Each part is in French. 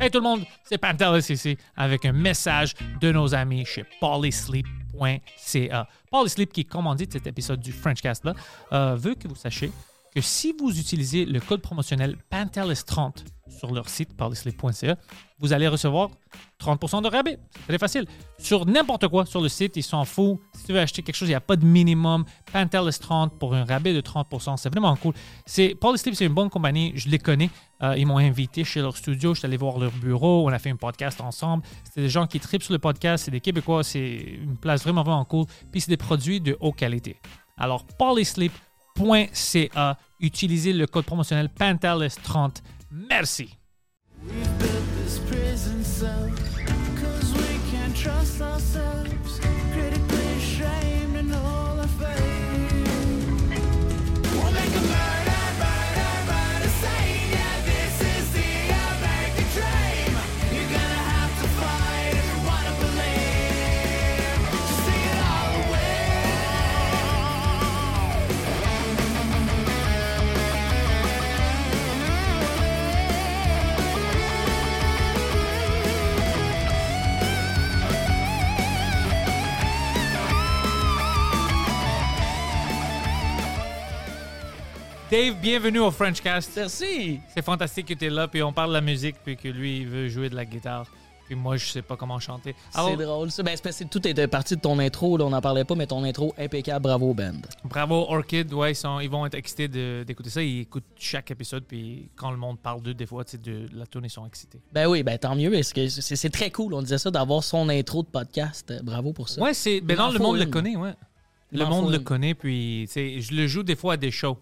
Hey tout le monde, c'est Pantelis ici avec un message de nos amis chez polysleep.ca. Polysleep, qui commandite cet épisode du Frenchcast-là, euh, veut que vous sachiez que si vous utilisez le code promotionnel Pantelis30 sur leur site polysleep.ca, vous allez recevoir 30% de rabais. C'est très facile. Sur n'importe quoi sur le site, ils s'en foutent. Si tu veux acheter quelque chose, il n'y a pas de minimum. Pantelis 30 pour un rabais de 30%. C'est vraiment cool. C'est, Polysleep, c'est une bonne compagnie. Je les connais. Euh, ils m'ont invité chez leur studio. Je suis allé voir leur bureau. On a fait un podcast ensemble. C'est des gens qui tripent sur le podcast. C'est des Québécois. C'est une place vraiment, vraiment cool. Puis c'est des produits de haute qualité. Alors, polysleep.ca. Utilisez le code promotionnel Pantelis30. Merci. Dave, bienvenue au Frenchcast. Merci. C'est fantastique que tu es là, puis on parle de la musique, puis que lui, il veut jouer de la guitare. Puis moi, je sais pas comment chanter. C'est drôle, ça. Ben, que tout était parti de ton intro, là, on n'en parlait pas, mais ton intro impeccable, bravo, band. bravo, Orchid. Ouais, ils, sont, ils vont être excités d'écouter ça. Ils écoutent chaque épisode, puis quand le monde parle d'eux, des fois, de la tune, ils sont excités. Ben oui, ben tant mieux, parce que c'est très cool, on disait ça, d'avoir son intro de podcast. Euh, Bravo pour ça. Ouais, c'est. Ben non, le monde le connaît, ouais. Il Le monde le connaît, puis, je le joue des fois à des shows.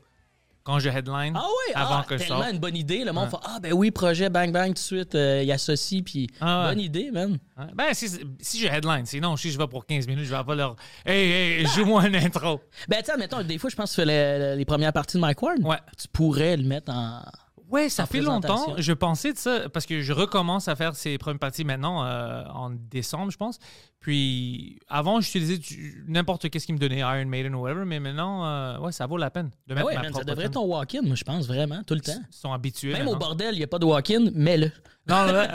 Quand je headline. Ah oui, Avant ah, que je tellement sorte. une bonne idée. Le monde fait Ah ben oui, projet Bang Bang tout de suite, euh, il associe, puis Ah bonne idée, man. Ben, si, si je headline, sinon, si je vais pour 15 minutes, je vais pas leur. Hey, hey, joue-moi un intro. Ben tu sais, admettons, des fois, je pense que tu fais les, les premières parties de Mike Ward. Ouais. Tu pourrais le mettre en. Ouais, ça fait longtemps. Je pensais de ça parce que je recommence à faire ces premières parties maintenant euh, en décembre, je pense. Puis avant, j'utilisais n'importe qu'est-ce qui me donnait Iron Maiden ou whatever, mais maintenant, euh, ouais, ça vaut la peine de Ben mettre ouais, ma man, ça propre devrait être ton walk-in, moi, je pense, vraiment, tout le temps. Ils sont habitués. Même au maintenant. bordel, il n'y a pas de walk-in, mets-le. Non, là,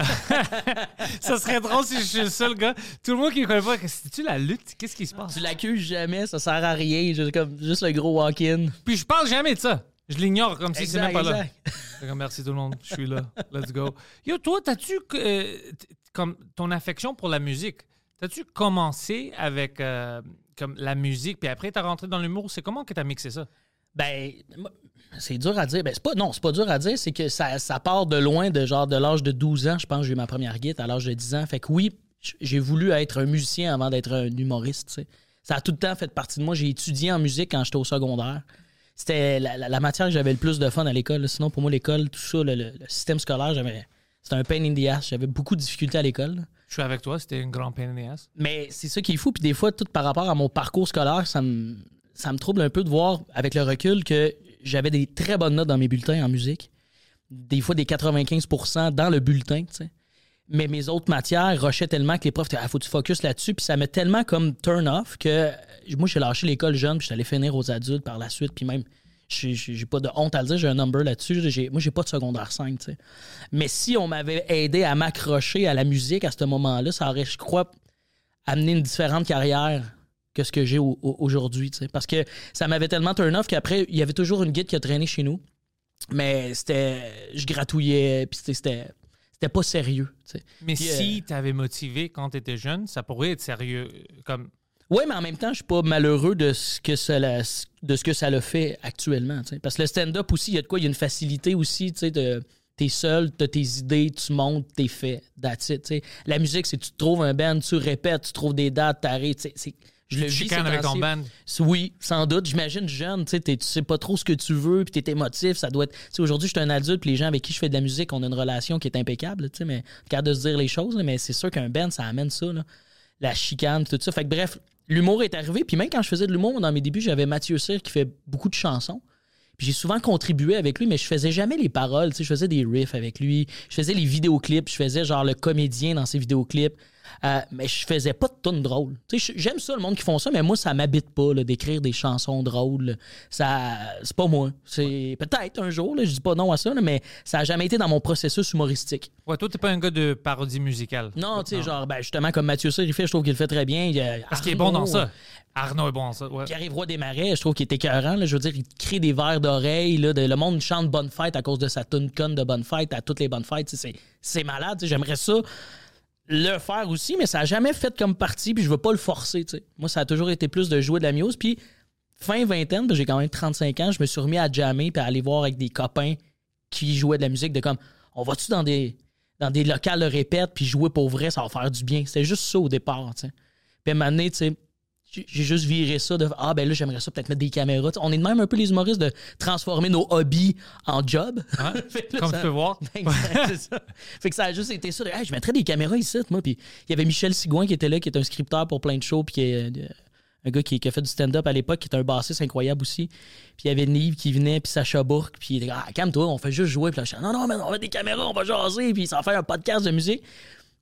ça serait drôle si je suis le seul gars. Tout le monde qui ne connaît pas, c'est-tu la lutte? Qu'est-ce qui se passe? Tu l'accuses jamais, ça sert à rien, juste, comme, juste le gros walk-in. Puis je parle jamais de ça. Je l'ignore comme si c'est même pas là. comme, Merci tout le monde, je suis là. Let's go. Yo, toi, t'as-tu euh, comme ton affection pour la musique? T'as-tu commencé avec euh, comme la musique, puis après t'as rentré dans l'humour? C'est comment que t'as mixé ça? Ben, c'est dur à dire. Ben, c'est pas, non, c'est pas dur à dire, c'est que ça, ça part de loin, de genre de l'âge de 12 ans. Je pense que j'ai eu ma première guitare à l'âge de 10 ans. Fait que oui, j'ai voulu être un musicien avant d'être un humoriste. Ça a tout le temps fait partie de moi. J'ai étudié en musique quand j'étais au secondaire. C'était la, la- la matière que j'avais le plus de fun à l'école. Sinon, pour moi, l'école, tout ça, le, le- système scolaire, j'avais. C'était un pain in the ass. J'avais beaucoup de difficultés à l'école. Je suis avec toi, c'était une grande pain in the ass. Mais c'est ça qui est fou. Puis des fois, tout par rapport à mon parcours scolaire, ça me, ça me trouble un peu de voir, avec le recul, que j'avais des très bonnes notes dans mes bulletins en musique. Des fois, des 95% dans le bulletin, tu sais. Mais mes autres matières rushaient tellement que les profs, il faut que tu focus là-dessus. Puis ça m'a tellement comme turn off que moi, j'ai lâché l'école jeune, puis je suis allé finir aux adultes par la suite. Puis même, j'ai pas de honte à le dire, j'ai un number là-dessus. Moi, j'ai pas de secondaire 5, tu sais. Mais si on m'avait aidé à m'accrocher à la musique à ce moment-là, ça aurait, je crois, amené une différente carrière que ce que j'ai au- au- aujourd'hui. tu sais. Parce que ça m'avait tellement turn off qu'après, il y avait toujours une guide qui a traîné chez nous. Mais c'était. Je gratouillais, puis c'était- c'était. Pas sérieux. tu. Mais Puis, si t'avais motivé quand t'étais jeune, ça pourrait être sérieux. Comme Oui, mais en même temps, je suis pas malheureux de ce que ça l'a, de ce que ça l'a fait actuellement. tu. Parce que le stand-up aussi, il y a de quoi? Il y a une facilité aussi, tu sais, de. T'es seul, t'as tes idées, tu montes, t'es fait. That's it, tu sais. La musique, c'est tu trouves un band, tu répètes, tu trouves des dates, tu c'est- Je le vis avec ton band. Oui, sans doute. J'imagine jeune, tu sais, tu sais pas trop ce que tu veux, puis t'es émotif, ça doit être... Aujourd'hui, je suis un adulte, puis les gens avec qui je fais de la musique, on a une relation qui est impeccable, tu sais, mais capable de se dire les choses, là, mais c'est sûr qu'un band, ça amène ça, là. La chicane, tout ça. Fait que bref, l'humour est arrivé, puis même quand je faisais de l'humour, dans mes débuts, j'avais Mathieu Cyr qui fait beaucoup de chansons. Puis j'ai souvent contribué avec lui, mais je faisais jamais les paroles. Tu sais, je faisais des riffs avec lui. Je faisais les vidéoclips. Je faisais genre le comédien dans ses vidéoclips. Euh, mais je faisais pas de tunes drôles. J'aime ça, le monde qui font ça, mais moi, ça m'habite pas d'écrire des chansons drôles. Ça, c'est pas moi. C'est peut-être un jour, là, je dis pas non à ça, là, mais ça a jamais été dans mon processus humoristique. Ouais, toi, t'es pas un gars de parodie musicale. Non, tu sais, genre, ben, justement, comme Mathieu fait, je trouve qu'il le fait très bien. Il Parce qu'il est bon dans Arnaud, ça. Arnaud est bon dans ça. Ouais. Pierre-Yves Roy Desmarais, je trouve qu'il est écœurant. là. Je veux dire, il crée des vers d'oreille. là, de- Le monde chante Bonne Fête à cause de sa tune conne de Bonne Fête à toutes les bonnes fêtes. C'est c'est malade. J'aimerais ça le faire aussi, mais ça n'a jamais fait comme partie, puis je veux pas le forcer. Moi, ça a toujours été plus de jouer de la muse. Puis fin vingtaine, j'ai quand même 35 ans, je me suis remis à jammer puis à aller voir avec des copains qui jouaient de la musique de comme on va-tu dans des dans des locales de répète puis jouer pour vrai, ça va faire du bien. C'était juste ça au départ, tu sais. Puis à un moment donné, j'ai juste viré ça de ah ben là j'aimerais ça peut-être mettre des caméras. On est de même un peu les humoristes de transformer nos hobbies en job. Là, Comme ça- tu peux voir. Ça. Fait que ça a juste été ça. de, Hey, je mettrais des caméras ici, moi. Puis il y avait Michel Sigouin qui était là, qui est un scripteur pour plein de shows, puis qui est euh, un gars qui, qui a fait du stand-up à l'époque, qui est un bassiste incroyable aussi. Puis il y avait Nive qui venait, puis Sacha Bourque, puis il était ah, calme-toi, on fait juste jouer. Puis là, je suis non, non, mais on met des caméras, on va jaser, puis ça va faire un podcast de musique.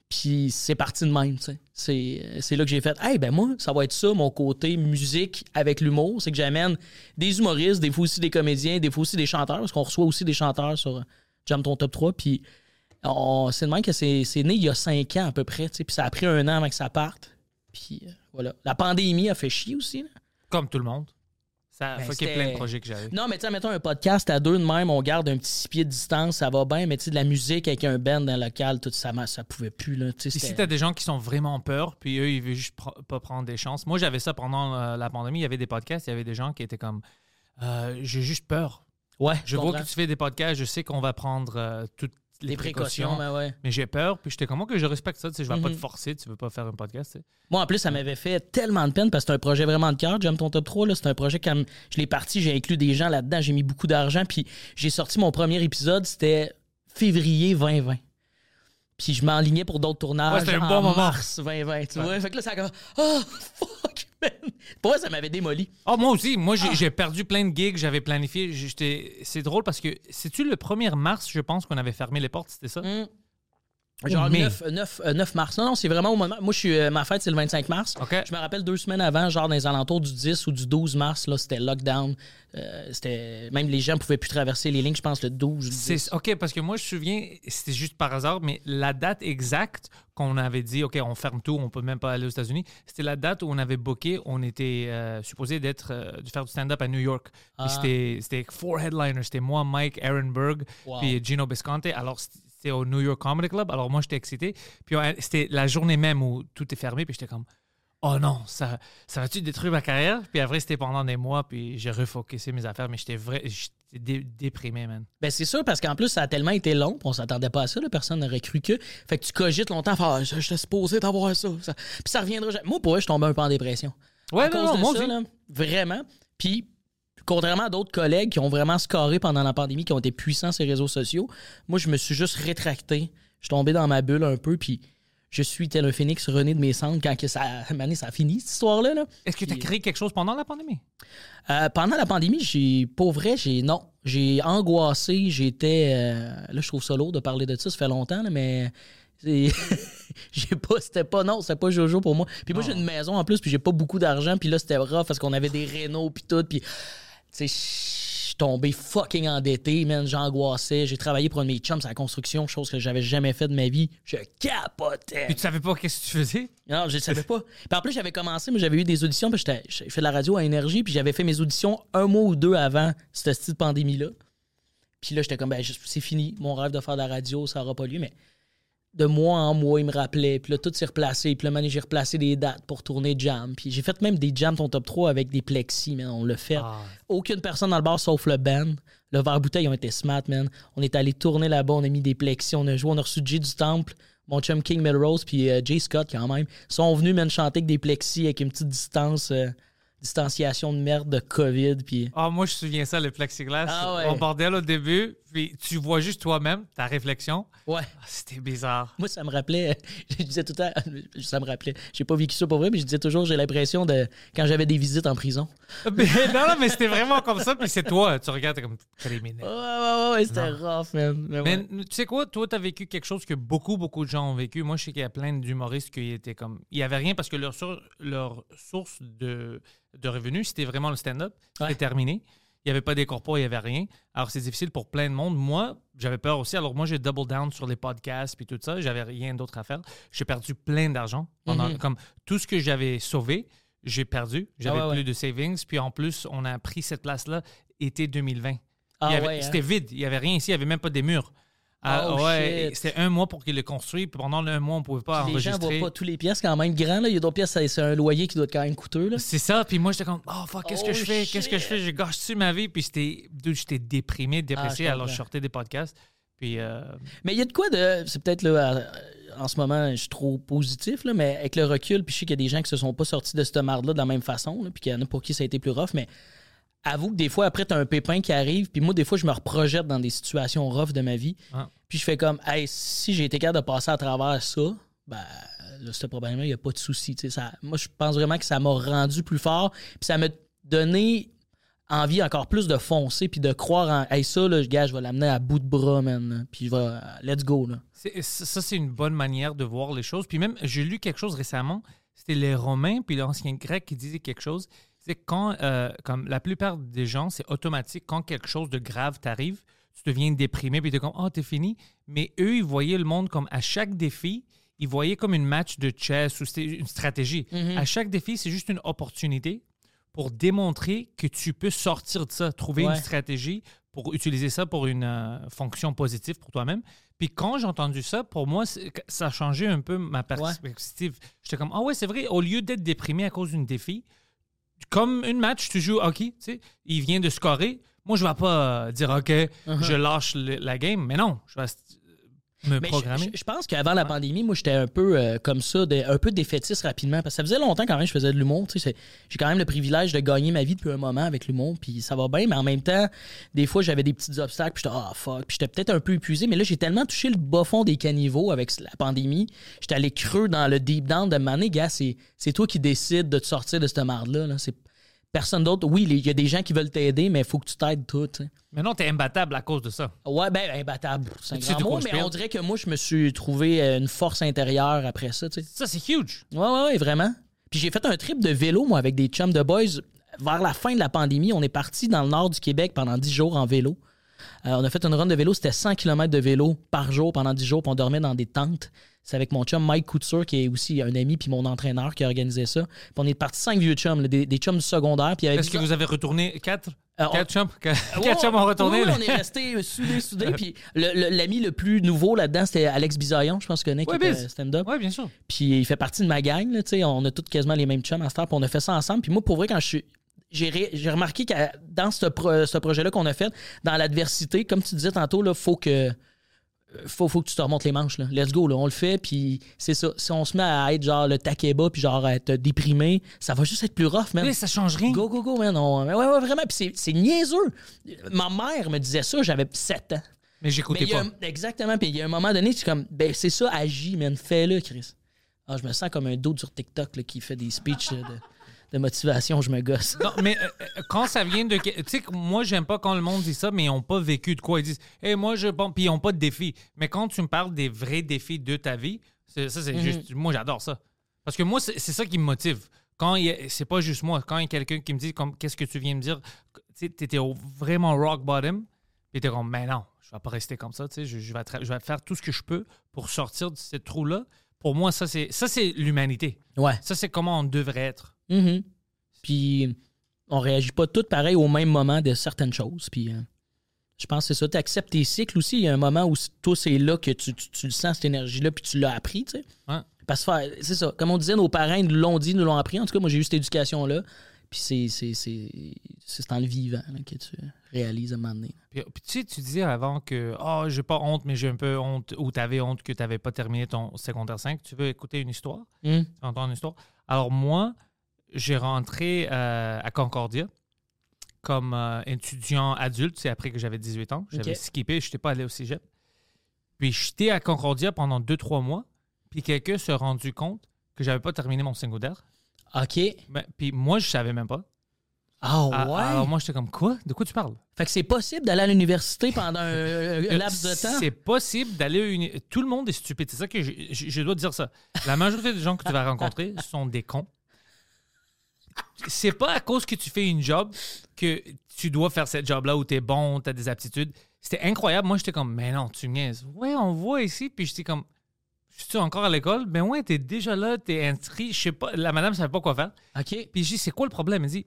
Puis c'est parti de même, tu sais. C'est, là que j'ai fait, hey, ben moi, ça va être ça, mon côté musique avec l'humour. C'est que j'amène des humoristes, des fois aussi des comédiens, des fois aussi des chanteurs, parce qu'on reçoit aussi des chanteurs sur Jam Ton Top 3. Puis c'est de même que c'est, c'est né il y a cinq ans à peu près, tu sais. Puis ça a pris un an avant que ça parte. Puis euh, voilà. La pandémie a fait chier aussi. Comme tout le monde. Ça a Ben, fucké plein de projets que j'avais. Non, mais tu sais, mettons un podcast à deux de même, on garde un petit six pieds de distance, ça va bien, mais tu sais, de la musique avec un band dans le local, tout ça, ça pouvait plus, là. Ici, c'était- t'as des gens qui sont vraiment peur, puis eux, ils veulent juste pr- pas prendre des chances. Moi, j'avais ça pendant euh, la pandémie. Il y avait des podcasts, il y avait des gens qui étaient comme euh, J'ai juste peur. Ouais, Je vois que tu fais des podcasts, je sais qu'on va prendre euh, toutes les précautions, ben ouais. mais j'ai peur. Puis j'étais comme Ok, je respecte ça. Tu sais, je vais pas Mhm. te forcer, tu veux pas faire un podcast. tu sais. Moi, en plus, ça m'avait fait tellement de peine parce que c'est un projet vraiment de cœur. J'aime ton top 3. là. C'est un projet comme je l'ai parti, j'ai inclus des gens là-dedans, j'ai mis beaucoup d'argent. Puis j'ai sorti mon premier épisode, c'était février 2020. Puis je m'enlignais pour d'autres tournages Ouais, c'était un en bon moment. mars 2020. Tu vois? Fait que là, ça a comme Oh, fuck, man. Pour moi, ça m'avait démoli. Oh, moi aussi. Moi, Ah. j'ai perdu plein de gigs j'avais planifié. C'est drôle parce que c'est-tu le 1er mars, je pense, qu'on avait fermé les portes, c'était ça? Mm. Genre mai. 9, 9, euh, 9 mars. Non, non, c'est vraiment au moment. Moi, je suis, euh, ma fête, c'est le 25 mars. Je me rappelle deux semaines avant, genre dans les alentours du 10 ou du 12 mars, là, c'était lockdown. Euh, c'était Même les gens pouvaient plus traverser les lignes, je pense, le 12 ou le 10. C'est OK, parce que moi, je me souviens, c'était juste par hasard, mais la date exacte qu'on avait dit, OK, on ferme tout, on peut même pas aller aux États-Unis, c'était la date où on avait booké, on était euh, supposé d'être, euh, de faire du stand-up à New York. Ah. c'était- four headliners. C'était moi, Mike, Aaron Berg, Wow. puis Gino Bisconte. Alors, c'était au New York Comedy Club. Alors, moi, j'étais excité. Puis c'était la journée même où tout est fermé, puis j'étais comme... Oh non, ça, ça va-tu détruire ma carrière? Puis après, c'était pendant des mois, puis j'ai refocusé mes affaires, mais j'étais vrai, j'étais dé- déprimé, man. Ben, c'est sûr, parce qu'en plus, ça a tellement été long, puis on s'attendait pas à ça, là, personne n'aurait cru que. Fait que tu cogites longtemps, faire, ah, je j'étais supposé d'avoir ça, ça. Puis ça reviendra jamais. Moi, pour vrai, je tombais un peu en dépression. Ouais, à non, cause non, de moi ça, là, vraiment. Puis, contrairement à d'autres collègues qui ont vraiment scoré pendant la pandémie, qui ont été puissants sur les réseaux sociaux, moi, je me suis juste rétracté. Je suis tombé dans ma bulle un peu, puis je suis tel un phénix rené de mes cendres quand que ça, ça a fini, cette histoire-là. Là. Est-ce que tu as créé quelque chose pendant la pandémie? Euh, pendant la pandémie, j'ai, pour vrai, j'ai, non. J'ai angoissé, j'étais, euh, là, je trouve ça lourd de parler de ça, ça fait longtemps, là, mais j'ai pas, c'était pas, non, c'était pas Jojo pour moi. Puis moi, j'ai une maison en plus, puis j'ai pas beaucoup d'argent, puis là, c'était rough parce qu'on avait des rénaux, puis tout, puis, sais, je suis tombé fucking endetté, man, j'angoissais. J'ai travaillé pour un de mes chums à la construction, chose que j'avais jamais fait de ma vie. Je capotais. Puis tu savais pas qu'est-ce que tu faisais? Non, je ne savais pas. Puis en plus, j'avais commencé, mais j'avais eu des auditions, puis j'étais- j'ai fait de la radio à énergie, puis j'avais fait mes auditions un mois ou deux avant cette petite pandémie-là. Puis là, j'étais comme, ben, c'est fini, mon rêve de faire de la radio, ça n'aura pas lieu, mais de mois en mois, il me rappelait, puis là, tout s'est replacé, puis là, man, j'ai replacé des dates pour tourner Jam, puis j'ai fait même des Jams ton top 3 avec des plexis, man, on l'a fait. Ah. Aucune personne dans le bar sauf le band. Le verre bouteille ont été smart, man. On est allé tourner là-bas, on a mis des plexis, on a joué, on a reçu Jay du Temple, mon chum King Melrose puis euh, Jay Scott quand même sont venus me chanter avec des plexis avec une petite distance euh, distanciation de merde de COVID puis Ah, moi, je me souviens ça, le plexiglas. Ah ouais. Au bordel au début, puis tu vois juste toi-même, ta réflexion. ouais Ah, C'était bizarre. moi ça me rappelait je disais tout le temps ça me rappelait j'ai pas vécu ça pour vrai mais je disais toujours j'ai l'impression de quand j'avais des visites en prison Mais, non, non, mais c'était vraiment comme ça, puis c'est toi. Tu regardes, comme criminel. ouais ouais ouais, c'était rough man Mais tu sais quoi, toi, t'as vécu quelque chose que beaucoup, beaucoup de gens ont vécu. Moi, je sais qu'il y a plein d'humoristes qui étaient comme. Il n'y avait rien parce que leur, leur source de, de revenus, c'était vraiment le stand-up. C'était Ouais. terminé. Il n'y avait pas des corpos, il n'y avait rien. Alors, c'est difficile pour plein de monde. Moi, j'avais peur aussi. Alors, moi, j'ai double down sur les podcasts puis tout ça. J'avais rien d'autre à faire. J'ai perdu plein d'argent. pendant Mhm. Comme tout ce que j'avais sauvé, j'ai perdu. J'avais Ah ouais, plus ouais. de savings. Puis en plus, on a pris cette place-là été 2020. Ah hein? C'était vide. Il n'y avait rien ici. Il n'y avait même pas des murs. Ah, Oh, ouais, c'était un mois pour qu'il le construise. Puis pendant un mois, on ne pouvait pas Puis les gens voient pas tous les pièces quand même grands là il y a d'autres pièces c'est un loyer qui doit être quand même coûteux là C'est ça. Puis moi, j'étais comme, oh fuck, qu'est-ce que Oh, je fais? Qu'est-ce que je fais? J'ai gâché ma vie. Puis j'étais déprimé, dépressé. Ah, je alors, je sortais des podcasts. Puis, euh, Mais il y a de quoi de. C'est peut-être là, en ce moment, je suis trop positif, là, mais avec le recul, puis je sais qu'il y a des gens qui se sont pas sortis de cette marde-là de la même façon, là, puis qu'il y en a pour qui ça a été plus rough, mais avoue que des fois, après, t'as un pépin qui arrive, puis moi, des fois, je me reprojette dans des situations rough de ma vie, Ah. puis je fais comme, hey, si j'ai été capable de passer à travers ça, ben, là, ce problème-là, il n'y a pas de souci. Ça, moi, je pense vraiment que ça m'a rendu plus fort, puis ça m'a donné envie encore plus de foncer puis de croire en hey ça là gars je vais l'amener à bout de bras man puis je vais let's go là ça, c'est une bonne manière de voir les choses. Puis même, j'ai lu quelque chose récemment. C'était les Romains puis l'ancien grec qui disait quelque chose. C'est quand, euh, comme la plupart des gens, c'est automatique. Quand quelque chose de grave t'arrive, tu deviens déprimé puis tu es comme, oh, t'es fini. Mais eux, ils voyaient le monde comme à chaque défi, ils voyaient comme une match de chess ou c'était une stratégie. À chaque défi, c'est juste une opportunité pour démontrer que tu peux sortir de ça, trouver Ouais. une stratégie pour utiliser ça pour une euh, fonction positive pour toi-même. Puis quand j'ai entendu ça, pour moi, ça a changé un peu ma perspective. J'étais comme, ah ouais, c'est vrai, au lieu d'être déprimé à cause d'une défi, comme une match, tu joues au hockey, tu sais, il vient de scorer. Moi, je vais pas euh, dire, OK, je lâche le- la game, mais non, je vais me Mais programmer. Je, je pense qu'avant la pandémie, moi, j'étais un peu euh, comme ça, de- un peu défaitiste rapidement. Parce que ça faisait longtemps quand même que je faisais de l'humour. tu sais, J'ai quand même le privilège de gagner ma vie depuis un moment avec l'humour. Puis ça va bien, mais en même temps, des fois, j'avais des petits obstacles. Puis j'étais, ah, fuck. Puis j'étais peut-être un peu épuisé. Mais là, j'ai tellement touché le bas fond des caniveaux avec la pandémie. J'étais allé creux dans le deep down de maner, gars. C'est c'est toi qui décides de te sortir de cette marde-là. là. C'est personne d'autre. Oui, il y a des gens qui veulent t'aider, mais il faut que tu t'aides tout. Mais non, t'es imbattable à cause de ça. Ouais, ben, imbattable. C'est un grand mot, mais on dirait que moi, je me suis trouvé euh, une force intérieure après ça. Ça, c'est huge. Ouais, ouais, ouais, vraiment. Puis j'ai fait un trip de vélo, moi, avec des chums de boys. Vers la fin de la pandémie, on est parti dans le nord du Québec pendant 10 jours en vélo. Euh, on a fait une run de vélo, c'était 100 km de vélo par jour pendant 10 jours, puis on dormait dans des tentes. C'est avec mon chum Mike Couture, qui est aussi un ami, puis mon entraîneur qui a organisé ça. Puis on est parti cinq vieux chums, là, des, des chums du secondaire. Puis il y avait Est-ce que vous avez retourné quatre? Euh, on- Quatre chums? Quatre Ouais, quatre chums ont retourné? ouais, là? on est resté soudés, soudés. Puis le- le- l'ami le, plus nouveau là-dedans, c'était Alex Bisaillon, je pense que connais, qui Ouais, était Biz. stand-up. Ouais, bien sûr. Puis il fait partie de ma gang, là, tu sais, on a tous quasiment les mêmes chums à cette heure, puis on a fait ça ensemble. Puis moi, pour vrai, quand je suis. J'ai remarqué que dans ce, pro- ce projet-là qu'on a fait, dans l'adversité, comme tu disais tantôt, il faut que. Faut, faut que tu te remontes les manches. Là. Let's go, là, on le fait. Puis c'est ça. Si on se met à être genre le takeba, puis genre à être déprimé, ça va juste être plus rough, man. Mais ça change rien. Go, go, go, man. On- Ouais, ouais, vraiment. Puis c'est, niaiseux. Ma mère me disait ça, j'avais 7 ans. Mais j'écoutais a pas. exactement. Puis il y a un moment donné, c'est comme, ben c'est ça, agis, man, fais-le, Chris. Ah, je me sens comme un dos sur TikTok là, qui fait des speeches là, de, de motivation, je me gosse. Non, mais euh, euh, quand ça vient de. Tu sais, moi, j'aime pas quand le monde dit ça, mais ils n'ont pas vécu de quoi. Ils disent, hé, moi, je. Bon, puis ils n'ont pas de défis. Mais quand tu me parles des vrais défis de ta vie, c'est- ça, c'est juste. Moi, j'adore ça. Parce que moi, c'est ça qui me motive. Quand il y a- c'est pas juste moi, quand il y a quelqu'un qui me dit, comme, qu'est-ce que tu viens me dire, tu sais, t'étais au- vraiment rock bottom, puis t'es comme, mais non, je vais pas rester comme ça, tu sais, je, je vais je vais faire tout ce que je peux pour sortir de ce trou-là. Pour moi, ça, c'est ça, c'est l'humanité. Ouais. Ça, c'est comment on devrait être. Mhm. Puis on réagit pas tous pareil au même moment de certaines choses. Puis euh, je pense que c'est ça. Tu acceptes tes cycles aussi. Il y a un moment où toi, c'est là que tu, tu- tu le sens, cette énergie-là, puis tu l'as appris, tu sais. Ouais. Parce que c'est ça. Comme on disait, nos parents nous l'ont dit, nous l'ont appris. En tout cas, moi, j'ai eu cette éducation-là. Puis c'est, dans le vivant là, que tu réalises à un moment donné. Puis, puis tu sais, tu disais avant que oh, j'ai pas honte, mais j'ai un peu honte, ou tu avais honte que tu n'avais pas terminé ton secondaire 5. Tu veux écouter une histoire? Tu veux entendre une histoire? Alors, moi, j'ai rentré euh, à Concordia comme euh, étudiant adulte. C'est après que j'avais 18 ans. J'avais skippé, je n'étais pas allé au cégep. Puis, j'étais à Concordia pendant 2-3 mois. Puis, quelqu'un s'est rendu compte que j'avais pas terminé mon secondaire. OK. Ben, puis, moi, je savais même pas. Ah Ah, ouais? Alors, moi, j'étais comme, quoi? De quoi tu parles? Fait que c'est possible d'aller à l'université pendant un, un laps de temps? C'est possible d'aller à une... Tout le monde est stupide. C'est ça que je, je- je dois dire ça. La majorité des gens que tu vas rencontrer sont des cons. C'est pas à cause que tu fais une job que tu dois faire cette job-là où tu es bon, tu as des aptitudes. C'était incroyable. Moi, j'étais comme, mais non, tu niaises. Ouais, on voit ici. Puis j'étais comme, je suis encore à l'école? Ben ouais, t'es déjà là, t'es inscrit. Je sais pas. La madame savait pas quoi faire. OK. Puis je dis, c'est quoi le problème? Elle dit,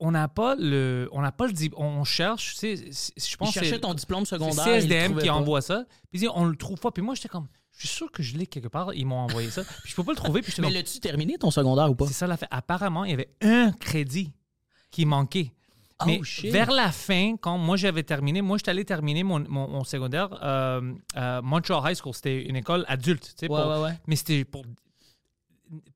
on n'a pas le. On n'a pas le. On cherche, tu sais, c'est- je Il pense que cherchait c'est- ton diplôme c'est secondaire. il le CSDM qui pas. envoie ça. Puis il dit, on le trouve pas. Puis moi, j'étais comme, je suis sûr que je l'ai quelque part. Ils m'ont envoyé ça. Puis je peux pas le trouver. Puis Mais l'as-tu terminé ton secondaire ou pas? c'est ça la. Apparemment, il y avait un crédit qui manquait. Oh, Mais shit. vers la fin, quand moi j'avais terminé, moi j'étais allé terminer mon, mon- mon secondaire. euh, euh, Montreal High School, c'était une école adulte. tu sais, Ouais, pour- ouais, ouais. Mais c'était pour,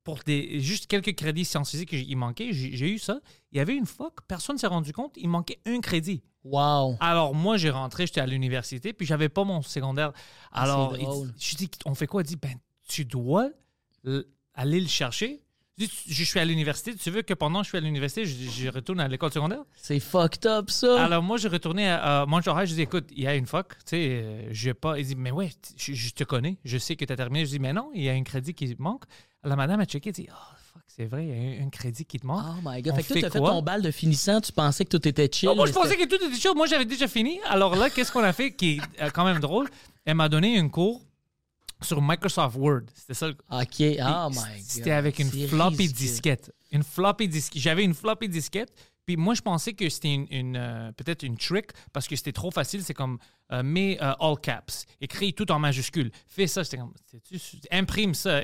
pour des, juste quelques crédits sciences physiques qu'il manquait. J'ai eu ça. Il y avait une fois que personne ne s'est rendu compte, il manquait un crédit. Wow. Alors, moi, j'ai rentré, j'étais à l'université, puis j'avais pas mon secondaire. Ah, Alors, il je dis, on fait quoi? Il dit, ben, tu dois aller le chercher. Je suis à l'université. Tu veux que pendant que je suis à l'université, je, je retourne à l'école secondaire? C'est fucked up, ça. Alors, moi, je retournais à, à Montreal. Je dis, écoute, il y a une fuck, tu sais, euh, j'ai pas. Il dit, mais ouais, je, je te connais, je sais que tu as terminé. Je dis, mais non, il y a un crédit qui manque. La madame a checké, elle dit, oh, fuck, c'est vrai, il y a un, un crédit qui te manque. Oh my god. On Fait que toi, t'as fait ton bal de finissant, tu pensais que tout était chill. Non, moi, je pensais que tout était chaud. Moi, j'avais déjà fini. Alors là, qu'est-ce qu'on a fait qui est euh, quand même drôle? Elle m'a donné un cours sur Microsoft Word. C'était ça. OK. Oh my god. C'était avec une floppy disquette. Une floppy disquette. J'avais une floppy disquette. Puis moi, je pensais que c'était une, une, euh, peut-être une trick parce que c'était trop facile. C'est comme euh, mets euh, all caps, écris tout en majuscule. Fais ça. J'étais comme, imprime ça.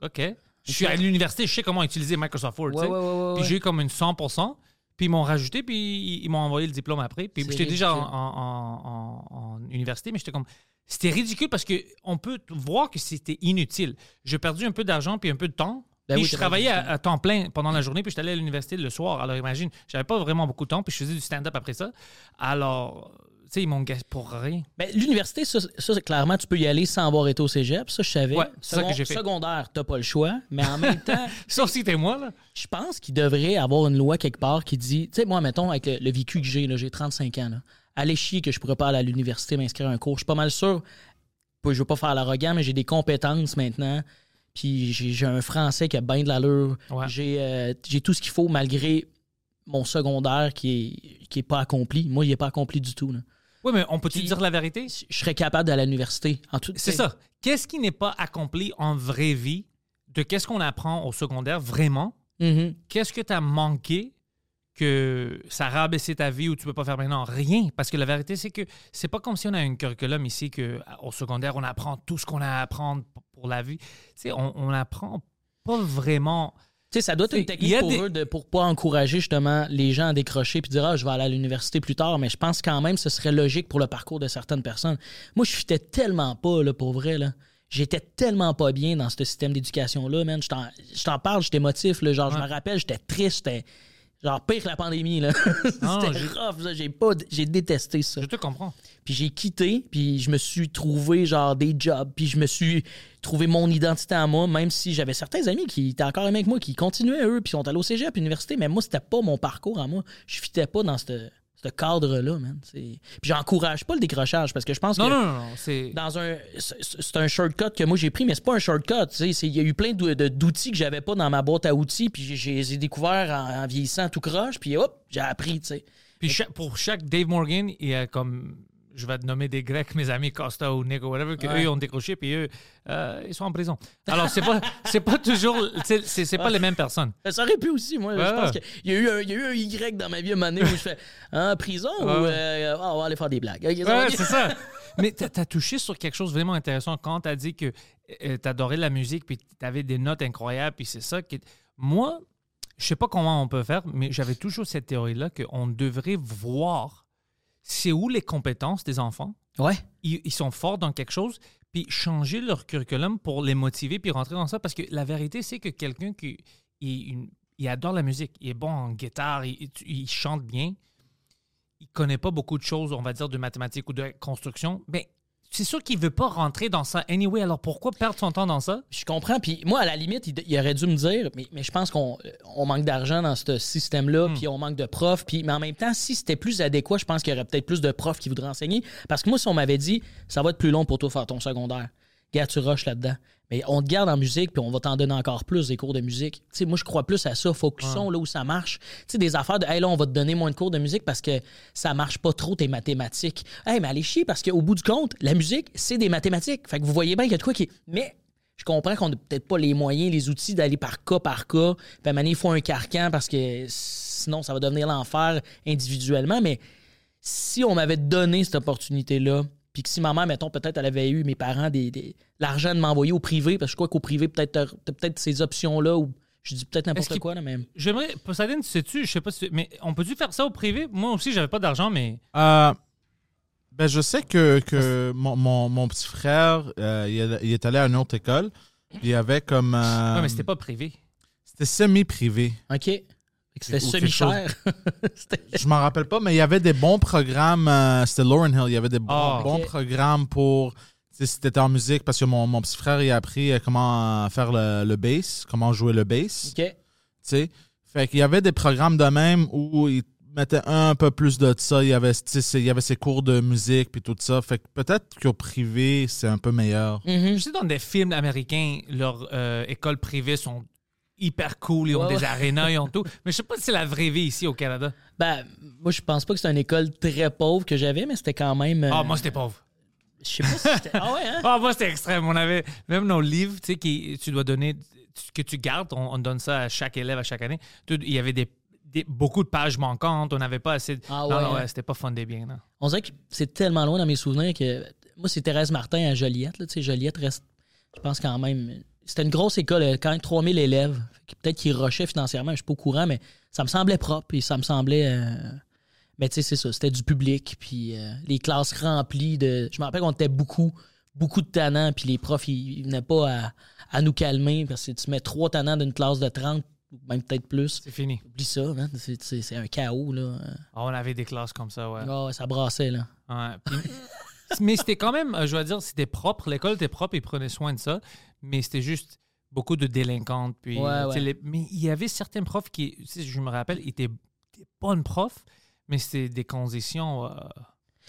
OK. Je suis à l'université, je sais comment utiliser Microsoft Word. Ouais, ouais, ouais, Puis j'ai eu comme une 100 Puis ils m'ont rajouté, puis ils- m'ont envoyé le diplôme après. Puis j'étais déjà en, ridicule. en- en- en- en université, mais j'étais comme. C'était ridicule parce que on peut voir que c'était inutile. J'ai perdu un peu d'argent puis un peu de temps. Ben puis oui, je travaillais à, à temps plein pendant la journée, puis j'étais allé à l'université le soir. Alors imagine, j'avais pas vraiment beaucoup de temps, puis je faisais du stand-up après ça. Alors, sais, ils m'ont gaspé pour rien. Ben, l'université, ça, clairement, tu peux y aller sans avoir été au cégep. Ça, je savais. Ouais, c'est ça que j'ai fait. Secondaire, t'as pas le choix. Mais en même temps, Sauf si t'es moi, là. je pense qu'il devrait avoir une loi quelque part qui dit, tu sais, moi, mettons, avec le, le vécu que j'ai, là, j'ai 35 ans, là, aller chier que je pourrais pas aller à l'université m'inscrire à un cours. Je suis pas mal sûr, je veux pas faire l'arrogant, mais j'ai des compétences maintenant. Puis j'ai j'ai un français qui a bien de l'allure. Ouais. J'ai euh, j'ai tout ce qu'il faut malgré mon secondaire qui est, qui est pas accompli. Moi, il est pas accompli du tout. là. Oui, mais on peut-tu Puis- dire la vérité? Je serais capable d'aller à l'université. En tout, C'est ça. Qu'est-ce qui n'est pas accompli en vraie vie de qu'est-ce qu'on apprend au secondaire vraiment? Mhm. Qu'est-ce que tu as manqué que ça a rabaissé ta vie ou tu peux pas faire maintenant? Rien. Parce que la vérité, c'est que c'est pas comme si on a un curriculum ici que au secondaire, on apprend tout ce qu'on a à apprendre pour la vie. Tu sais, on, on apprend pas vraiment. Tu sais, ça doit être une technique pour des- eux de, pour pas encourager justement les gens à décrocher puis dire ah je vais aller à l'université plus tard mais je pense quand même que ce serait logique pour le parcours de certaines personnes. Moi je fitais tellement pas là pour vrai là. J'étais tellement pas bien dans ce système d'éducation là, man. Je t'en- je t'en parle, j'étais émotif là, genre je me rappelle, j'étais triste, j'étais genre pire que la pandémie là. C'était rough, j'ai pas j'ai détesté ça. Je te comprends. Puis j'ai quitté, puis je me suis trouvé genre des jobs, puis je me suis trouvé mon identité à moi, même si j'avais certains amis qui étaient encore amis avec moi, qui continuaient eux, puis sont allés au cégep, université, mais moi, c'était pas mon parcours à moi. Je fitais pas dans ce ce cadre-là, man. Puis j'encourage pas le décrochage, parce que je pense Non, que non, non, non. C'est. dans un c'est un shortcut que moi j'ai pris mais c'est pas un shortcut il y a eu plein d'outils que j'avais pas dans ma boîte à outils puis j'ai- j'ai les ai découverts en, en vieillissant tout croche puis hop j'ai appris tu sais Puis pour chaque Dave Morgan, il y a comme. Je vais te nommer des Grecs, mes amis Costa ou Nick ou whatever, qu'eux Ouais. ont décroché, puis eux, euh, ils sont en prison. Alors, c'est pas, c'est pas toujours. C'est, c'est, pas les mêmes personnes. Ça aurait pu aussi, moi. Ouais, je pense qu'il y, a eu un- il y a eu un Y dans ma vie à un moment donné où je fais hein, prison ou euh, ah, on va aller faire des blagues. Ok, ça va Ouais, c'est ça. Mais tu as touché sur quelque chose de vraiment intéressant quand tu as dit que tu adorais la musique, puis tu avais des notes incroyables, puis c'est ça. Qui... Moi, je sais pas comment on peut faire, mais j'avais toujours cette théorie-là qu'on devrait voir c'est où les compétences des enfants? Ouais. Ils, ils sont forts dans quelque chose, puis changer leur curriculum pour les motiver, puis rentrer dans ça. Parce que la vérité, c'est que quelqu'un qui il, une- il adore la musique, il est bon en guitare, il, il- il chante bien, il connaît pas beaucoup de choses, on va dire, de mathématiques ou de construction, mais c'est sûr qu'il veut pas rentrer dans ça anyway. Alors pourquoi perdre son temps dans ça? Je comprends. Puis moi, à la limite, il, il aurait dû me dire, mais, mais je pense qu'on on manque d'argent dans ce système-là, Hmm. puis on manque de profs. Puis, mais en même temps, si c'était plus adéquat, je pense qu'il y aurait peut-être plus de profs qui voudraient enseigner. Parce que moi, si on m'avait dit, ça va être plus long pour toi faire ton secondaire, gars, tu rushes là-dedans. Mais on te garde en musique, puis on va t'en donner encore plus des cours de musique. Tu sais, moi, je crois plus à ça. Focusons là où ça marche. Tu sais, des affaires de, hey, là, on va te donner moins de cours de musique parce que ça marche pas trop tes mathématiques. Hey, mais allez chier parce qu'au bout du compte, la musique, c'est des mathématiques. Fait que vous voyez bien qu'il y a de quoi qui. Mais je comprends qu'on n'a peut-être pas les moyens, les outils d'aller par cas par cas. Puis à il faut un carcan parce que sinon, ça va devenir l'enfer individuellement. Mais si on m'avait donné cette opportunité-là, puis que si maman, mettons, peut-être elle avait eu mes parents des, des- l'argent de m'envoyer au privé, parce que je crois qu'au privé, peut-être peut-être ces options-là où je dis peut-être n'importe quoi, là, mais. J'aimerais, Poseidon, sais-tu, je sais pas si, mais on peut-tu faire ça au privé? Moi aussi, j'avais pas d'argent, mais Euh, ben, je sais que, que mon, mon, mon petit frère, euh, il, est- allé à une autre école. puis Il y avait comme. euh, Ouais, mais c'était pas privé. C'était semi-privé. OK. C'était semi-cher. C'était- Je m'en rappelle pas, mais il y avait des bons programmes. euh, c'était Lauren Hill. Il y avait des bons, Ah. bons programmes pour. tu sais, Si t'étais en musique, parce que mon, mon petit frère, il a appris euh, comment faire le, le bass, comment jouer le bass. OK. tu sais. Fait qu'il y avait des programmes de même où ils mettaient un peu plus de ça. Il y avait, tu sais, c'est- il y avait ses cours de musique puis tout ça. Fait que peut-être qu'au privé, c'est un peu meilleur. Mhm. Je sais, dans des films américains, leurs euh, écoles privées sont hyper cool, ils ont Ouais, des ouais. arénas, ils ont tout. Mais je sais pas si c'est la vraie vie ici au Canada. Ben, moi, je pense pas que c'était une école très pauvre que j'avais, mais c'était quand même. euh, Ah, moi, c'était pauvre. Je sais pas si c'était. Ah ouais, hein? Ah, moi, c'était extrême. On avait même nos livres, tu sais, qui tu dois donner, que tu gardes, on, on donne ça à chaque élève à chaque année. Il y avait des, des- beaucoup de pages manquantes, on n'avait pas assez de. Ah non, ouais, non, hein? c'était pas fondé bien. Non. On dirait que c'est tellement loin dans mes souvenirs que. Moi, c'est Thérèse Martin à Joliette. Là, tu sais, Joliette reste, je pense quand même. C'était une grosse école, euh, quand même 3000 élèves. Peut-être qu'ils rushaient financièrement, je suis pas au courant, mais ça me semblait propre et ça me semblait. euh, Mais tu sais, c'est ça, c'était du public, puis euh, les classes remplies de. Je me rappelle qu'on était beaucoup, beaucoup de tannants, puis les profs, ils, ils venaient pas à, à nous calmer, parce que tu mets trois tannants d'une classe de 30, ou même peut-être plus. C'est fini. Oublie ça, hein, c'est- un chaos, là. Ah, on avait des classes comme ça, ouais. Ah, ça brassait, là. Ouais, puis- mais c'était quand même, je dois dire, c'était propre. L'école était propre, ils prenaient soin de ça. Mais c'était juste beaucoup de délinquantes. Puis, Ouais, euh, ouais. les- mais il y avait certains profs qui, sais, je me rappelle, étaient des bonnes profs, mais c'était des conditions euh,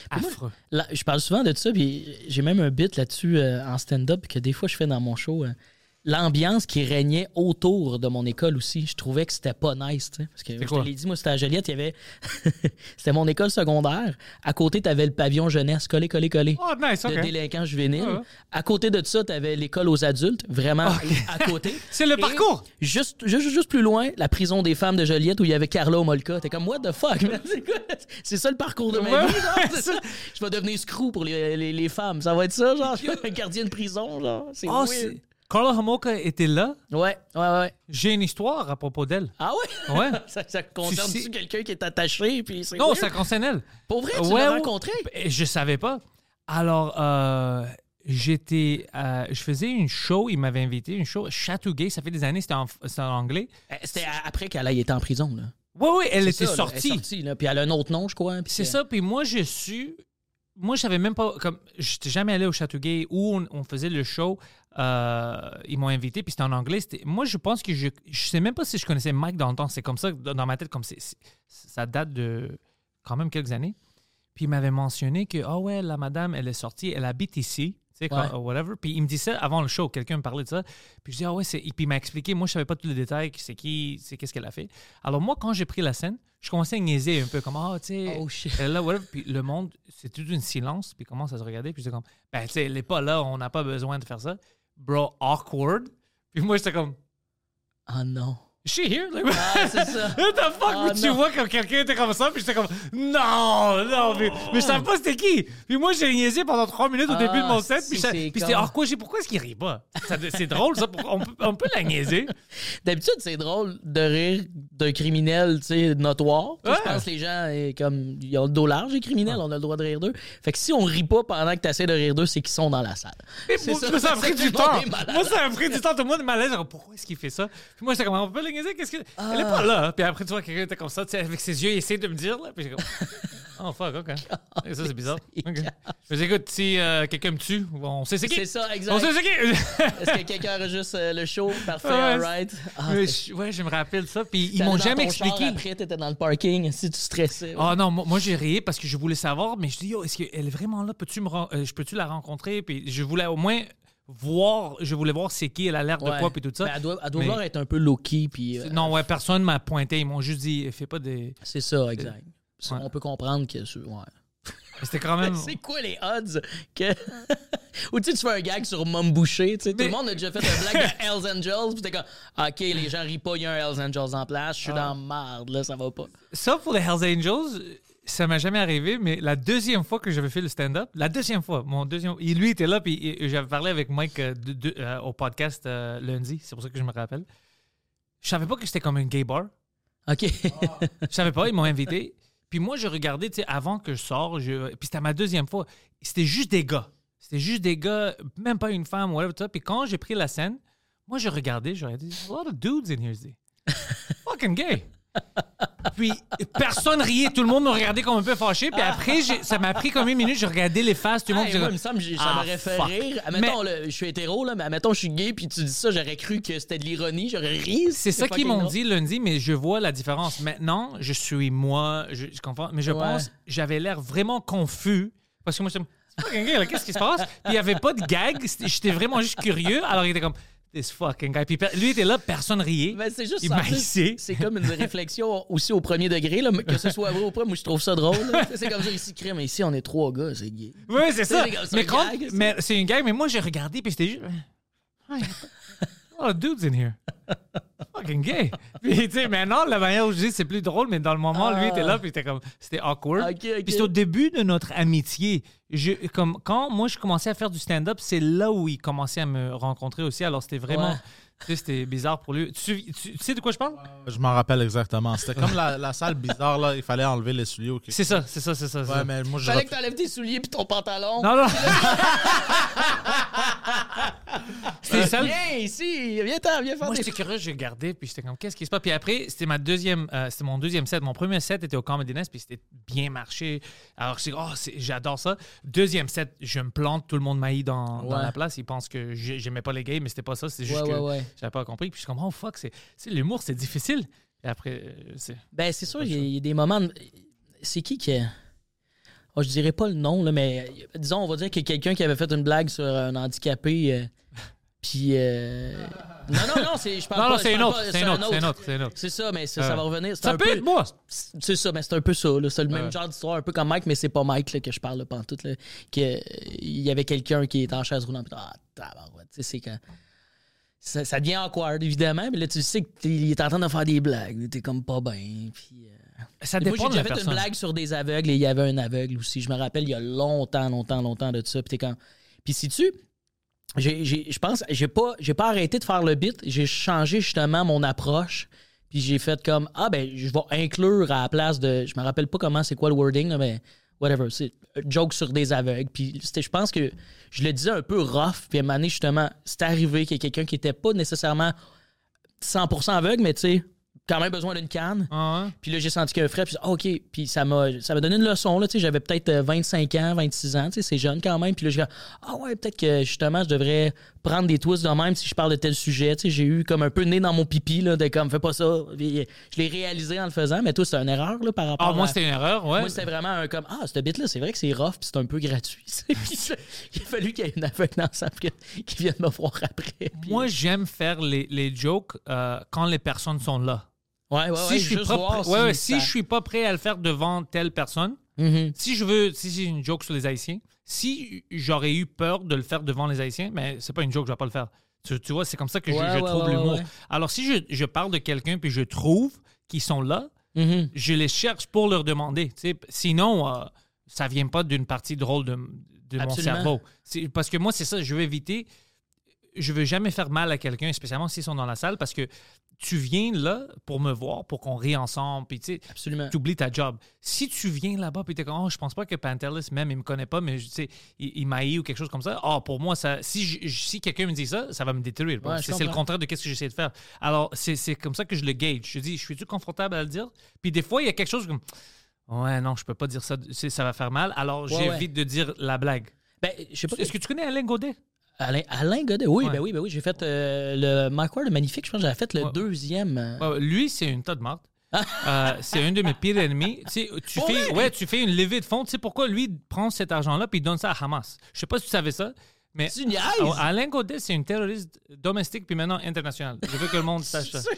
affreux. Là, je parle souvent de ça, puis j'ai même un bit là-dessus euh, en stand-up que des fois je fais dans mon show. euh, L'ambiance qui régnait autour de mon école aussi, je trouvais que c'était pas nice. Parce que je te l'ai dit, moi, c'était à Joliette, il y avait. c'était mon école secondaire. À côté, tu avais le pavillon jeunesse, collé, collé, collé. Oh, nice, De OK. délinquants juvéniles. Ouais, ouais. À côté de ça, tu avais l'école aux adultes, vraiment à côté. C'est le Et parcours! Juste, juste, juste plus loin, la prison des femmes de Joliette où il y avait Carla Omolka. T'es comme, what the fuck? C'est ça le parcours de ma Ouais, vie, genre? ça? Je vais devenir screw pour les, les, les femmes. Ça va être ça, genre? Un gardien de prison, genre? Oh, c'est- Carla Homolka était là. Ouais, ouais, ouais. J'ai une histoire à propos d'elle. Ah ouais? Ouais. ça, ça concerne-tu quelqu'un qui est attaché? Puis Non, weird? ça concerne elle. Pour vrai, tu Ouais, l'as ouais. rencontré? Et Je savais pas. Alors, euh, j'étais, euh, je faisais une show, il m'avait invité, une show Chateauguay, ça fait des années, c'était en, anglais. Euh, C'était après qu'elle ait été en prison, là. Oui, oui, elle était ça, là. Elle est sortie. sortie, là. Puis elle a un autre nom, je crois. C'est ça, puis moi, j'ai su. Moi, je savais même pas. Comme, j'étais jamais allé au Châteauguay où on, on faisait le show. Euh, ils m'ont invité, puis c'était en anglais. Moi, je pense que je. Je sais même pas si je connaissais Mike dans le temps. C'est comme ça, dans ma tête, comme c'est, ça date de quand même quelques années. Puis il m'avait mentionné que, ah ouais, la madame, elle est sortie, elle habite ici. Tu sais, quand- Ouais. whatever. Puis il me dit ça avant le show, quelqu'un me parlait de ça. Puis je dis, ah ouais, c'est. Et puis il m'a expliqué, moi, je savais pas tous les détails, c'est qui, c'est qu'est-ce qu'elle a fait. Alors moi, quand j'ai pris la scène, je commençais à niaiser un peu, comme, ah, tu sais. Oh shit. Elle là, whatever. Puis le monde, c'est tout un silence, puis il commence à se regarder, puis c'est comme, ben, tu sais, elle est pas là, on n'a pas besoin de faire ça. Bro, awkward. Puis moi, j'étais comme, Ah non. Is she here? Like, Ah, c'est ça. What the fuck? Ah, tu non. vois quand quelqu'un était comme ça, puis j'étais comme non, non, mais, mais je savais pas c'était qui. Puis moi, j'ai niaisé pendant trois minutes au Ah, début de mon set, puis c'était comme- hors quoi, j'ai pourquoi est-ce qu'il rit pas? C'est drôle, ça. On peut, on peut la niaiser. D'habitude, c'est drôle de rire d'un criminel, tu sais, notoire. Tu sais, Je Ouais. pense que les gens, eh, comme, ils ont le dos large, les criminels, on a le droit de rire d'eux. Fait que si on rit pas pendant que tu essaies de rire d'eux, c'est qu'ils sont dans la salle. Mais moi, ça, ça a pris du temps. Moi, ça a pris du temps. Tout le monde est malaise. Pourquoi est-ce qu'il fait ça? Puis moi, j'étais comme, on? Qu'est-ce que. Elle est pas là. Puis après, tu vois, quelqu'un était comme ça, tu sais, avec ses yeux, il essaie de me dire, là. Puis j'ai comme, oh fuck, ok. Et ça, c'est bizarre. Ok. Je dis, écoute, si euh, quelqu'un me tue, on sait c'est qui. C'est ça, On exact. sait c'est qui. Est-ce que quelqu'un enregistre euh, le show? Parfait, Ouais, alright. Ah, Mais je- ouais, je me rappelle ça. Puis ils m'ont jamais ton char expliqué. Après, t'étais dans le parking, si tu stressais. Ah non, moi, moi, j'ai ri parce que je voulais savoir, mais je dis, yo, est-ce qu'elle est vraiment là? Peux-tu me euh, je peux-tu la rencontrer? Puis je voulais au moins voir, je voulais voir c'est qui, elle a l'air de quoi, puis tout ça. Ben, elle doit, elle doit Mais- être un peu low-key, puis euh, Non, ouais, personne m'a pointé. Ils m'ont juste dit, fais pas des. c'est ça, exact. Ouais. On peut comprendre que... Ouais. C'était quand même. C'est quoi les odds que. Ou tu sais, tu fais un gag sur Mom Boucher, tu sais, tout le monde a déjà fait un blague de Hells Angels, puis t'es comme, OK, les gens rient pas, il y a un Hells Angels en place, je suis Ah. dans marde, là, ça va pas. Ça, pour les Hells Angels, ça m'est jamais arrivé, mais la deuxième fois que j'avais fait le stand-up, la deuxième fois, mon deuxième. Et lui était là, puis j'avais parlé avec Mike euh, de- de- euh, au podcast euh, lundi, c'est pour ça que je me rappelle. Je savais pas que c'était comme un gay bar. OK. Je savais pas, ils m'ont invité. Puis moi, je regardais, tu sais, avant que je sors, je... puis c'était ma deuxième fois. C'était juste des gars. C'était juste des gars, même pas une femme, whatever, tout ça. Puis quand j'ai pris la scène, moi, je regardais, j'aurais dit, a lot of dudes in here, fucking gay. Puis personne riait, tout le monde me regardait comme un peu fâché. Puis après, j'ai- ça m'a pris comme une minute, je regardais les faces, tout le monde. Hey, puis moi, il j'ai me semble j'ai- ça Ah, m'aurait fait fuck. rire. Admettons, là, je suis hétéro, là, mais admettons, je suis gay, puis tu dis ça, j'aurais cru que c'était de l'ironie, j'aurais ri. C'est ça qu'ils fucking m'ont drôle. dit lundi, mais je vois la différence. Maintenant, je suis moi, je, je comprends, mais je Ouais. pense j'avais l'air vraiment confus parce que moi, j'étais comme, C'est là, qu'est-ce qui se passe? Puis il n'y avait pas de gag, c'était- j'étais vraiment juste curieux. Alors il était comme, this fucking guy. Puis lui était là, personne riait. Ben, c'est juste Il. C'est comme une réflexion aussi au premier degré, là, que ce soit vrai ou pas. Moi, je trouve ça drôle. C'est comme ça ici, crème. Mais ici, on est trois gars, c'est gay. Oui, c'est ça. mais c'est une gag, mais moi j'ai regardé, puis c'était juste. Ah, Oh, dudes in here. Fucking gay. Puis, tu sais, maintenant, la manière où je dis, c'est plus drôle, mais dans le moment, lui était là, puis c'était comme. C'était awkward. Puis c'est au début de notre amitié. Je, comme, quand moi, je commençais à faire du stand-up, c'est là où il commençait à me rencontrer aussi. Alors, c'était vraiment. Ouais. Tu sais, c'était bizarre pour lui. Tu, tu- tu sais de quoi je parle? Je m'en rappelle exactement. C'était comme la, la salle bizarre, là. Il fallait enlever les souliers. C'est ça, c'est ça, c'est ça. Ouais, ça. mais moi, je. Fallait ref- que t'enlèves tes souliers puis ton pantalon. Non, non. c'était ça. Viens ici, viens t'en, viens faire Moi, j'étais curieux, j'ai regardé, puis j'étais comme, qu'est-ce qui se passe? Puis après, c'était ma deuxième, euh, c'était mon deuxième set. Mon premier set était au Comedy Nest, puis c'était bien marché. Alors, dis, oh, c'est- j'adore ça. Deuxième set, je me plante, tout le monde m'haït dans, dans la place. Ils pensent que j'ai- j'aimais pas les gays, mais c'était pas ça. C'est juste Ouais, que ouais, j'avais pas compris. Puis je suis comme, oh fuck, c'est, c'est l'humour, c'est difficile. Et après, euh, c'est. Ben, c'est sûr, il y, a- y a des moments... de- C'est qui qui... Oh, je dirais pas le nom, là, mais euh, disons, on va dire qu'il y a quelqu'un qui avait fait une blague sur un handicapé, euh, puis... euh, Non, non, non, c'est... je parle Non, pas- non, je c'est une parle autre, c'est une autre, c'est une autre, c'est ça, mais ça, Euh, ça va revenir. c'est Ça un peut peu- être moi. C'est ça, mais c'est un peu ça. C'est le même Ouais. genre d'histoire, un peu comme Mike, mais c'est pas Mike là, que je parle là, pantoute. Là, que, il y avait quelqu'un qui est en chaise roulante. Ah, tabarouette, tu sais, c'est quand. Ça, ça devient awkward, évidemment, mais là, tu sais qu'il est en train de faire des blagues. T'es comme pas bien. Puis, euh, Ça moi, j'ai déjà fait personne. une blague sur des aveugles et il y avait un aveugle aussi. Je me rappelle, il y a longtemps, longtemps, longtemps de ça. Puis comme. Puis si tu. Je pense, j'ai pas, j'ai pas arrêté de faire le bit. J'ai changé justement mon approche. Puis j'ai fait comme ah ben je vais inclure à la place de je me rappelle pas comment c'est quoi le wording là, mais whatever c'est un joke sur des aveugles puis je pense que je le disais un peu rough puis à un moment donné, justement c'est arrivé qu'il y a quelqu'un qui était pas nécessairement 100% aveugle mais tu sais quand même besoin d'une canne Ah ouais? puis là, j'ai senti qu'il y a un frais. Puis, ah, OK. Puis ça m'a, ça m'a donné une leçon. Là, tu sais, j'avais peut-être euh, 25 ans, 26 ans. Tu sais, c'est jeune quand même. Puis là, j'ai dit, ah ouais, peut-être que justement, je devrais prendre des twists de même si je parle de tel sujet. Tu sais, j'ai eu comme un peu nez dans mon pipi, là, de comme, fais pas ça. Puis, je l'ai réalisé en le faisant. Mais toi, c'est une erreur, là, par rapport Ah, moi, à- c'était une erreur, ouais. Moi, c'était vraiment un comme, ah, ce bit-là, c'est vrai que c'est rough, puis c'est un peu gratuit. Il a fallu qu'il y ait une dans sa qui vienne me voir après. Puis- Moi, j'aime faire les, les jokes euh, quand les personnes sont là. Ouais, ouais, ouais. si je suis pas voir si ça- je suis pas prêt à le faire devant telle personne, Mhm. si je veux, si c'est une joke sur les Haïtiens, si j'aurais eu peur de le faire devant les Haïtiens, mais c'est pas une joke, je vais pas le faire. Tu, tu vois, c'est comme ça que je- trouve l'humour. Alors, si je, je parle de quelqu'un puis je trouve qu'ils sont là, Mhm. je les cherche pour leur demander. Sinon, euh, ça vient pas d'une partie drôle de, de mon cerveau. Parce que moi, c'est ça, je veux éviter. Je veux jamais faire mal à quelqu'un, spécialement s'ils sont dans la salle, parce que tu viens là pour me voir, pour qu'on rit ensemble, puis tu sais, Absolument. tu oublies ta job. Si tu viens là-bas puis t'es comme, oh, je pense pas que Pantelis même, il me connaît pas, mais tu sais, il, il m'a ou quelque chose comme ça. Ah, pour moi, ça, si, je- si quelqu'un me dit ça, ça va me détruire. Ouais, c'est le contraire de ce que j'essaie de faire. Alors, c'est comme ça que je le gauge. Je dis, je suis-tu confortable à le dire? Puis des fois, il y a quelque chose comme, ouais, non, je peux pas dire ça, ça va faire mal. Alors, Ouais, j'évite de dire la blague. Ben, je sais pas. Est-ce que tu connais Alain Godet? Alain, Alain Godet, oui, Ouais. ben oui, ben oui. J'ai fait euh, le Mike Ward magnifique. Je pense que j'avais fait le Ouais. deuxième. Ouais, lui, c'est une tas de marde. Euh, c'est un de mes pires ennemis. Tu, sais, tu Pour fais, vrai? ouais, tu fais une levée de fonds. Tu sais pourquoi lui prend cet argent-là puis il donne ça à Hamas? Je sais pas si tu savais ça, mais Alain Godet, c'est une terroriste domestique puis maintenant internationale. Je veux que le monde sache ça.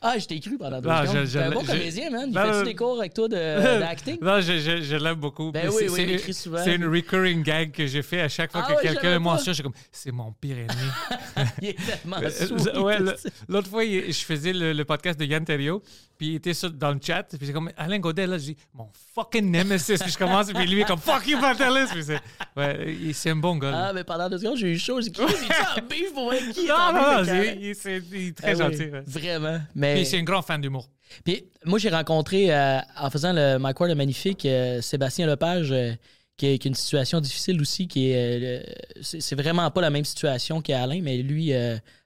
Ah, je t'ai cru pendant deux Ah, secondes. T'es un bon comédien, man. Il Ben, fait-tu euh, des cours avec toi de- d'acting? non, je, je- je l'aime beaucoup. Ben oui, oui, écrit souvent. C'est une recurring gag que j'ai fait à chaque fois Ah que ouais, quelqu'un mentionne. Je suis comme, c'est mon pire ennemi. Il est tellement Euh, sweet. ouais, le- L'autre fois, je faisais le, le podcast de Yann Terriot, puis il était sur- dans le chat, puis c'est comme Alain Godet, là, je dis mon fucking nemesis, puis je commence, puis lui, il est comme fuck you, Pantelis, puis c'est ouais, un bon gars. Ah, mais pendant deux secondes, j'ai eu chaud. J'ai dit, il est en bif pour voir qui est non, non, non, il, est très Ah oui, gentil. Vraiment. Mais... Puis c'est un grand fan d'humour. Puis moi, j'ai rencontré, euh, en faisant le Ward le magnifique, euh, Sébastien Lepage, euh, qui, a, qui a une situation difficile aussi, qui est. c'est vraiment pas la même situation qu'Alain, mais lui,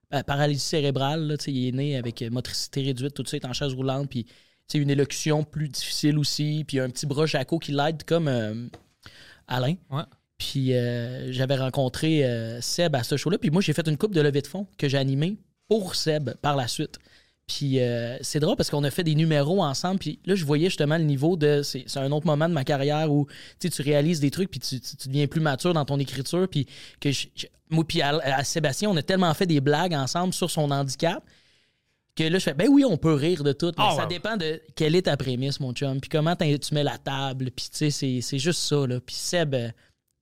pa- paralysie cérébrale, là, il est né avec motricité réduite, tout de suite en chaise roulante, puis une élocution plus difficile aussi, puis un petit bras Jaco qui l'aide comme Alain. Ouais. Puis j'avais rencontré Seb à ce show-là. Puis moi, j'ai fait une coupe de levée de fonds que j'ai animée pour Seb par la suite. Puis euh, c'est drôle parce qu'on a fait des numéros ensemble. Puis là, je voyais justement le niveau de. C'est un autre moment de ma carrière où tu réalises des trucs, puis tu, tu- tu deviens plus mature dans ton écriture. Puis que je- je- moi, puis à, à Sébastien, on a tellement fait des blagues ensemble sur son handicap que là, je fais, ben oui, on peut rire de tout, mais Ah ça ouais. dépend de quelle est ta prémisse, mon chum, puis comment tu mets la table, puis tu sais, c'est- c'est juste ça, là. Puis Seb, euh,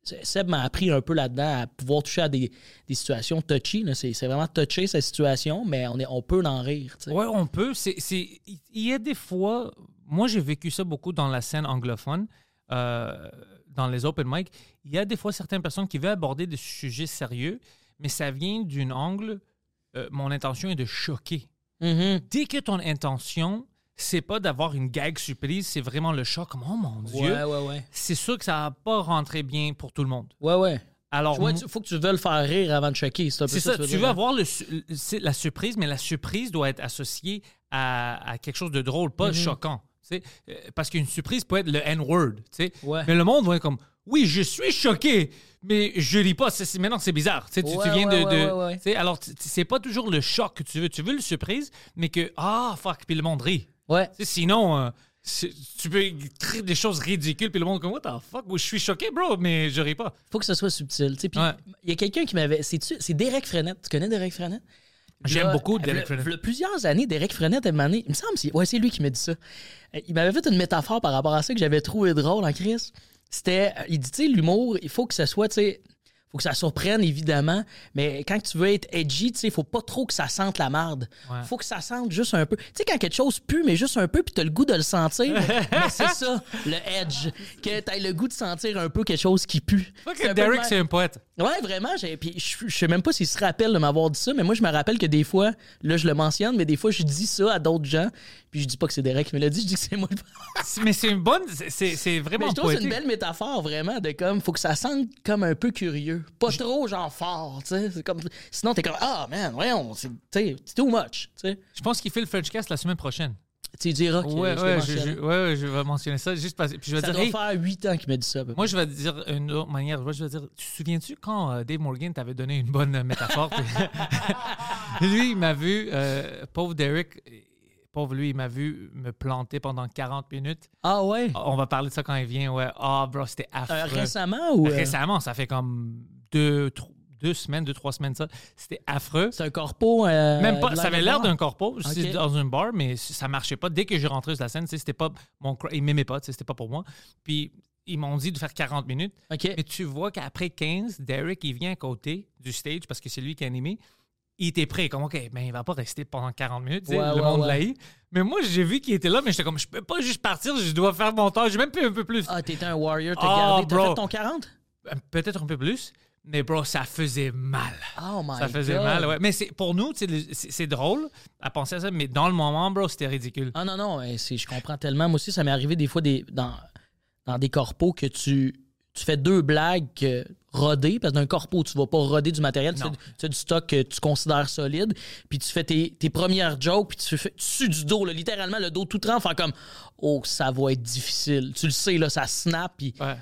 Seb m'a appris un peu là-dedans à pouvoir toucher à des, des situations touchy. C'est vraiment touché, cette situation, mais on, est, on peut en rire. Ouais, on peut. C'est, il y a des fois, moi j'ai vécu ça beaucoup dans la scène anglophone, euh, dans les open mic. Il y a des fois certaines personnes qui veulent aborder des sujets sérieux, mais ça vient d'un angle. euh, mon intention est de choquer. Mhm. Dès que ton intention, c'est pas d'avoir une gag surprise, c'est vraiment le choc. Comme, oh mon Dieu, Ouais, ouais, ouais. c'est sûr que ça va pas rentrer bien pour tout le monde. Ouais, ouais. Alors, Ouais, tu- faut que tu veuilles faire rire avant de choquer. C'est ça, tu veux hein. avoir le, la surprise, mais la surprise doit être associée à, à quelque chose de drôle, Mhm. pas choquant. tu sais. Euh, Parce qu'une surprise peut être le N-word. Ouais. Mais le monde va être comme Oui, je suis choqué, mais je ris pas. Maintenant, c'est bizarre. Tu sais, tu, Ouais, viens de. ouais, ouais, de- ouais, ouais. Alors, c'est pas toujours le choc que tu veux. Tu veux le surprise, mais que Ah, fuck, puis le monde rit. Ouais. Sinon, euh, tu peux créer des choses ridicules, puis le monde comme What the fuck, je suis choqué, bro, mais je ris pas. faut que ce soit subtil. Ouais. il y a quelqu'un qui m'avait. C'est Derek Frenette? Tu connais Derek Frenette? J'aime beaucoup Derek Frenette. plusieurs années, Derek Frenette, il me semble, c'est, ouais, c'est lui qui m'a dit ça. Euh, Il m'avait fait une métaphore par rapport à ça que j'avais trouvé drôle en crise. C'était, euh, il dit, tu sais, l'humour, il faut que ça soit, tu sais, faut que ça surprenne, évidemment, mais quand tu veux être edgy, tu sais, faut pas trop que ça sente la marde. Ouais. Faut que ça sente juste un peu. Tu sais, quand quelque chose pue, mais juste un peu, puis t'as le goût de le sentir, mais c'est ça, le edge. Que t'aies le goût de sentir un peu quelque chose qui pue. Peu Derek, c'est un poète. Ouais, vraiment. j'ai- Puis je, je sais même pas s'il se rappelle de m'avoir dit ça, mais moi, je me rappelle que des fois, là, je le mentionne, mais des fois, je dis ça à d'autres gens. Puis je dis pas que c'est Derek qui me l'a dit, je dis que c'est moi. le- Mais c'est une bonne. c'est- C'est c'est Mais vraiment je trouve que c'est une belle métaphore, vraiment, de comme, faut que ça sente comme un peu curieux. Pas trop, genre, fort, tu sais. C'est comme, sinon, t'es comme, ah, man, voyons, c'est, c'est too much, tu sais. Je pense qu'il fait le Frenchcast la semaine prochaine. Tu diras que ouais, je ouais, je, mentionne. je- ouais, je vais mentionner ça juste parce Puis je vais Ça dire, doit hey, faire huit ans qu'il m'a dit ça. moi, je vais te dire une autre manière. Moi, je vais dire, tu te souviens-tu quand euh, Dave Morgan t'avait donné une bonne euh, métaphore? lui, il m'a vu, euh, pauvre Derek, pauvre lui, il m'a vu me planter pendant 40 minutes. Ah ouais? On va parler de ça quand il vient, ouais. Ah, bro, c'était affreux. Euh, récemment ou. Récemment, ça fait comme deux, tro- deux semaines, deux, trois semaines, ça. C'était affreux. C'est un corpo. euh, Même pas, ça avait l'air d'un corpo, c'était Ok. dans un bar, mais ça marchait pas. Dès que j'ai rentré sur la scène, c'était pas mon, cra- il m'aimait pas, c'était pas pour moi. Puis ils m'ont dit de faire 40 minutes. OK. Mais tu vois qu'après 15, Derek, il vient à côté du stage parce que c'est lui qui a animé. Il était prêt, comme, OK, ben, il va pas rester pendant 40 minutes. Ouais, le monde ouais. l'a eu. Mais moi, j'ai vu qu'il était là, mais j'étais comme, je peux pas juste partir, je dois faire mon temps. J'ai même pu un peu plus. Ah, t'étais un warrior, t'as Ah, gardé. T'as fait ton 40? Euh, Peut-être un peu plus. Mais bro, ça faisait mal. Oh my ça faisait God. mal, ouais. Mais c'est, pour nous, c'est c'est drôle à penser à ça, mais dans le moment, bro, c'était ridicule. Ah non, non, je comprends tellement. Moi aussi, ça m'est arrivé des fois des, dans, dans des corpos que tu, tu fais deux blagues que rodées, parce que dans un corpo, tu vas pas roder du matériel, tu fais, tu fais du stock que tu considères solide, puis tu fais tes, tes premières jokes, puis tu fais tu sues du dos, là, littéralement, le dos tout trempe, faire comme « Oh, ça va être difficile. » Tu le sais, là, ça snap, puis Ouais.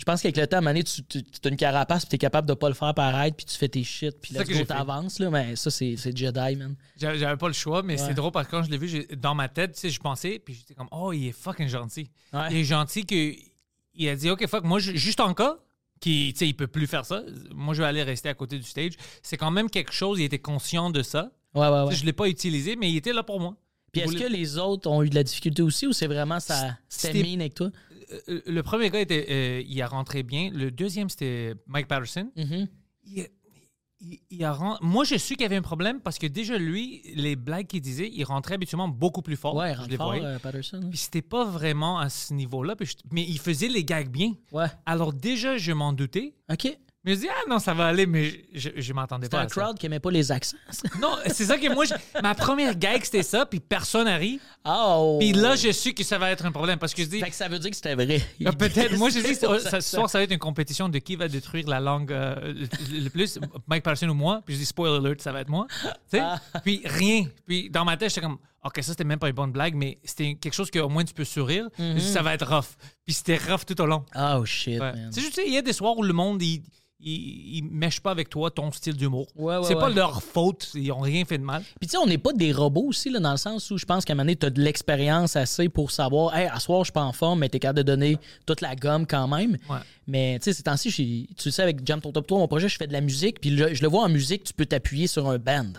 Je pense qu'avec le temps, à un moment donné, tu, tu, tu as une carapace, puis t'es capable de pas le faire paraître, puis tu fais tes shit, puis là, fait. t'avances, là, mais ça, c'est Jedi, man. J'avais pas le choix, mais Ouais. c'est drôle parce que quand je l'ai vu, dans ma tête, tu sais, je pensais, puis j'étais comme, oh, il est fucking gentil. Ouais. Il est gentil que il a dit, OK, fuck, moi, juste en cas, qui, tu sais, il peut plus faire ça, moi, je vais aller rester à côté du stage. C'est quand même quelque chose, il était conscient de ça. Ouais, ouais, ouais. Je l'ai pas utilisé, mais il était là pour moi. Puis est-ce que les autres ont eu de la difficulté aussi ou c'est vraiment ça c'était mean avec toi? Euh, Le premier gars, était, euh, il a rentré bien. Le deuxième, c'était Mike Patterson. Mhm. il, il- il a ren- Moi, je suis qu'il y avait un problème parce que déjà, lui, les blagues qu'il disait, il rentrait habituellement beaucoup plus fort. Ouais, Je rentre les fort, euh, Patterson. hein. Puis c'était pas vraiment à ce niveau-là. je- Mais il faisait les gags bien. Ouais. Alors déjà, je m'en doutais. OK. Mais je dis, ah non, ça va aller, mais je, je, C'était pas un à ça. crowd qui aimait pas les accents. Non, c'est ça que moi, je- ma première gag, c'était ça, puis personne n'arrive. Oh! Puis là, je suis que ça va être un problème parce que je dis, Fait que ça veut dire que c'était vrai. Ah, Peut-être. Moi, je dis, C'était ça, ce soir, ça va être une compétition de qui va détruire la langue euh, le, le plus, Mike Patterson ou moi. Puis je dis, spoiler alert, ça va être moi. Tu sais? Ah. Puis rien. Puis dans ma tête, j'étais comme, OK, ça, c'était même pas une bonne blague, mais c'était quelque chose qu'au moins tu peux sourire. Je dis, ça va être rough. Puis c'était rough tout au long. Oh shit, Ouais. man. C'est juste, il y a des soirs où le monde, il. Ils, ils mèchent pas avec toi ton style d'humour. Ouais, ouais, c'est pas ouais. leur faute, ils ont rien fait de mal. Puis tu sais, on n'est pas des robots aussi, là, dans le sens où je pense qu'à un moment donné, tu as de l'expérience assez pour savoir, hey, à soir, je suis pas en forme, mais tu es capable de donner toute la gomme quand même. Ouais. Mais tu sais, ces temps-ci, tu le sais, avec Jam Ton Top 3, mon projet, je fais de la musique, puis le- je le vois en musique, tu peux t'appuyer sur un band.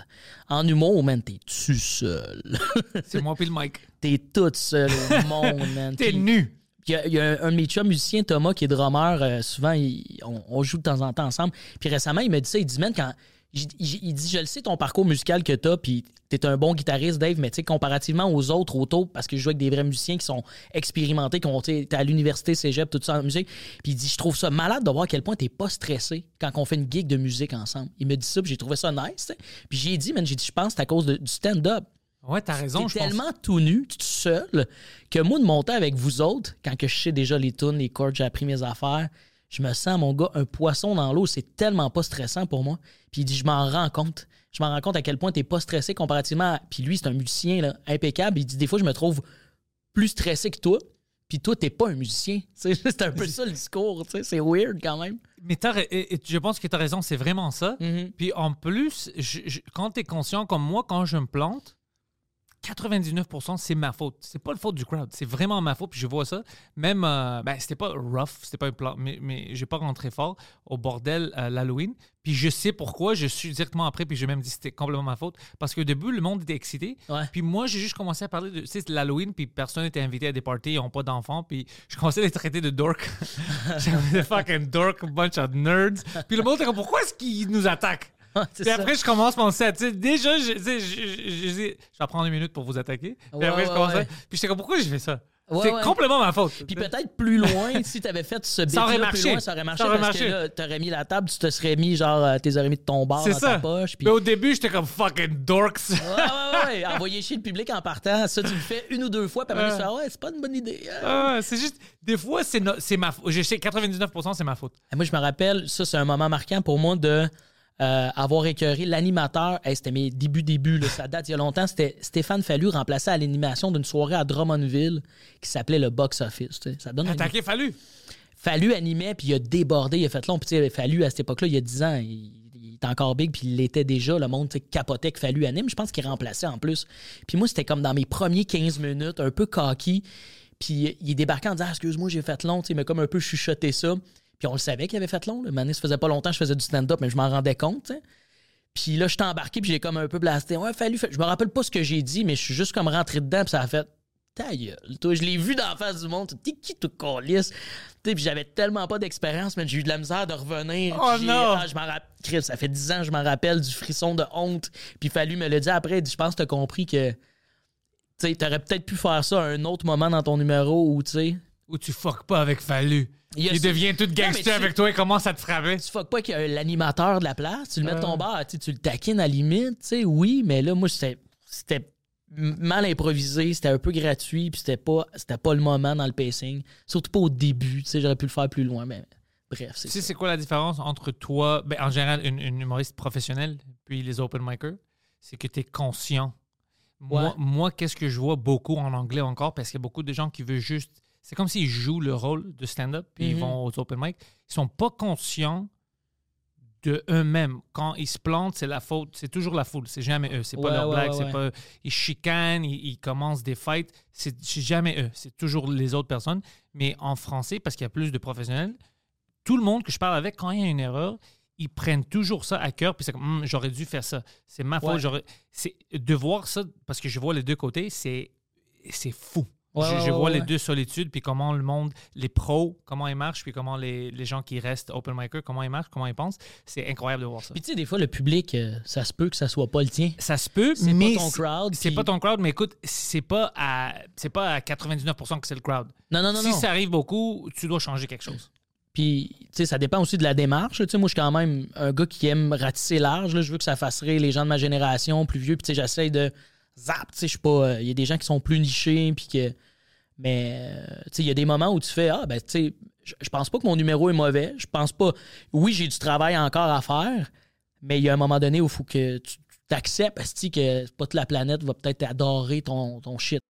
En humour, man, t'es-tu seul? C'est moi puis le Mike. t'es toute seule au monde, man. T'es nu. Il y, a- il y a un de mes chums musiciens, Thomas, qui est drummer. euh, souvent, il- on, on joue de temps en temps ensemble. Puis récemment, il m'a dit ça. Il dit, man, quand. Il dit, je le sais, ton parcours musical que t'as, puis t'es un bon guitariste, Dave, mais tu sais, comparativement aux autres autour, parce que je joue avec des vrais musiciens qui sont expérimentés, qui ont été à l'université, cégep, tout ça en musique. Puis il dit, je trouve ça malade de voir à quel point t'es pas stressé quand on fait une gig de musique ensemble. Il me dit ça, puis j'ai trouvé ça nice. Puis j'ai dit, man, j'ai dit, je pense que c'est à cause de- du stand-up. Ouais, t'as raison, T'es je pense. tellement tout nu, tout seul, que moi, de monter avec vous autres, quand que je sais déjà les tunes, les chords, j'ai appris mes affaires, je me sens, mon gars, un poisson dans l'eau. C'est tellement pas stressant pour moi. Puis il dit, je m'en rends compte. Je m'en rends compte à quel point t'es pas stressé comparativement à... Puis lui, c'est un musicien là, impeccable. Il dit, des fois, je me trouve plus stressé que toi. Puis toi, t'es pas un musicien. C'est un peu ça le discours. tu sais, C'est weird quand même. Mais t'as et- et je pense que tu as raison, c'est vraiment ça. Mhm. Puis en plus, je- je- quand tu es conscient comme moi, quand je me plante, 99%, c'est ma faute. C'est pas le faute du crowd. C'est vraiment ma faute. Puis je vois ça. Même, euh, ben, c'était pas rough, c'était pas un plan, mais, mais j'ai pas rentré fort au bordel à l'Halloween. Puis je sais pourquoi. Je suis directement après, puis j'ai même dit que c'était complètement ma faute. Parce qu'au début, le monde était excité. Ouais. Puis moi, j'ai juste commencé à parler de tu sais, l'Halloween, puis personne n'était invité à des parties, ils n'ont pas d'enfants. Puis je commençais à les traiter de dork. J'avais des fucking dork, bunch of nerds. Puis le monde était comme, pourquoi est-ce qu'ils nous attaquent? Puis ça. après, je commence mon set. Tu déjà, je, tu sais, je, je, vais prendre une minute pour vous attaquer. Puis Ouais, après, je commence ouais. Puis j'étais comme, pourquoi je fais ça? C'est complètement ma faute. Puis peut-être plus loin, si t'avais fait ce Ça aurait plus marché. loin, ça aurait marché Ça aurait parce marché. que là, t'aurais mis la table, tu te serais mis genre, euh, t'es aurais mis de ton bar dans ça. ta poche. Puis... Mais au début, j'étais comme fucking dorks. Ouais, ouais, ouais. Envoyer chier le public en partant, ça, tu le fais une ou deux fois, puis après, tu fais, ah ouais, c'est pas une bonne idée. hein. Ah, c'est juste, des fois, c'est no- ma faute. Je sais, 99%, c'est ma faute. Et Moi, je me rappelle, ça, c'est un moment marquant pour moi de euh, avoir écœuré l'animateur. Hey, c'était mes débuts, débuts, là, ça date il y a longtemps. C'était Stéphane Fallu remplacé à l'animation d'une soirée à Drummondville qui s'appelait le Box Office. Ça donne une Attaquer Fallu. Fallu animait, puis il a débordé, il a fait long. Puis Fallu, à cette époque-là, il y a 10 ans, il, il était encore big, puis il l'était déjà. Le monde capotait que Fallu anime. Je pense qu'il remplaçait en plus. Puis moi, c'était comme dans mes premiers 15 minutes, un peu cocky. Puis il débarqué en disant Ah, Excuse-moi, j'ai fait long. Tu sais, Il m'a comme un peu chuchoté ça. Puis on le savait qu'il avait fait long. Le Mané, ça faisait pas longtemps que je faisais du stand-up, mais je m'en rendais compte. Puis là, je suis embarqué, puis j'ai comme un peu blasté. Ouais, Fallu, je me rappelle pas ce que j'ai dit, mais je suis juste comme rentré dedans, puis ça a fait ta gueule. Toi, je l'ai vu dans la face du monde. T'es qui, tout sais, puis j'avais tellement pas d'expérience, mais j'ai eu de la misère de revenir. Oh non! ah, je m'en rappelle. Chris, ça fait 10 ans que je m'en rappelle du frisson de honte. Puis il fallu me le dire après. Je pense que t'as compris que. Tu sais, t'aurais peut-être pu faire ça à un autre moment dans ton numéro où, tu sais. Ou tu fuck pas avec Fallu. Il Il devient tout gangster avec toi et commence à te frapper. tu fuck pas qu'il y a l'animateur de la place, tu le mets de ton bar, tu le taquines à la limite, tu sais, oui, mais là, moi, c'était c'était mal improvisé, c'était un peu gratuit, puis c'était pas, c'était pas le moment dans le pacing, surtout pas au début, tu sais, j'aurais pu le faire plus loin, mais bref, c'est Tu sais, c'est quoi la différence entre toi, ben, en général, une, une humoriste professionnelle, puis les open micers? C'est que tu es conscient. Moi, moi qu'est-ce que je vois beaucoup en anglais encore, parce qu'il y a beaucoup de gens qui veulent juste. C'est comme s'ils jouent le rôle de stand-up, puis ils Mhm. vont aux open mic. Ils sont pas conscients de eux-mêmes. Quand ils se plantent, c'est la faute. C'est toujours la foule. C'est jamais eux. C'est pas Ouais, leur ouais, blague. ouais, c'est pas. Ils chicanent, ils, ils commencent des fights. C'est jamais eux. C'est toujours les autres personnes. Mais en français, parce qu'il y a plus de professionnels, tout le monde que je parle avec, quand il y a une erreur, ils prennent toujours ça à cœur. Puis c'est comme, Hum, j'aurais dû faire ça. C'est ma faute. Ouais. j'aurais- C'est de voir ça, parce que je vois les deux côtés, c'est c'est fou. Ouais, je vois ouais, les deux solitudes, puis comment le monde, les pros, comment ils marchent, puis comment les, les gens qui restent open micer, comment ils marchent, comment ils pensent. C'est incroyable de voir ça. Puis tu sais, des fois, le public, euh, ça se peut que ça soit pas le tien. Ça se peut, C'est mais pas ton crowd. C'est puis- pas ton crowd, mais écoute, c'est pas à c'est pas à 99% que c'est le crowd. Non, non, non, si non. ça arrive beaucoup, tu dois changer quelque chose. Puis, tu sais, ça dépend aussi de la démarche. Tu sais, moi, je suis quand même un gars qui aime ratisser large. là. Je veux que ça fasse rire les gens de ma génération, plus vieux. Puis, tu sais, j'essaie de zap. Tu sais, je suis pas. euh, Il y a des gens qui sont plus nichés. Puis que. Mais, euh, tu sais, il y a des moments où tu fais Ah, ben, tu sais, je pense pas que mon numéro est mauvais. Je pense pas. Oui, j'ai du travail encore à faire. Mais il y a un moment donné où il faut que tu t'acceptes, parce que pas toute la planète va peut-être adorer ton, ton shit.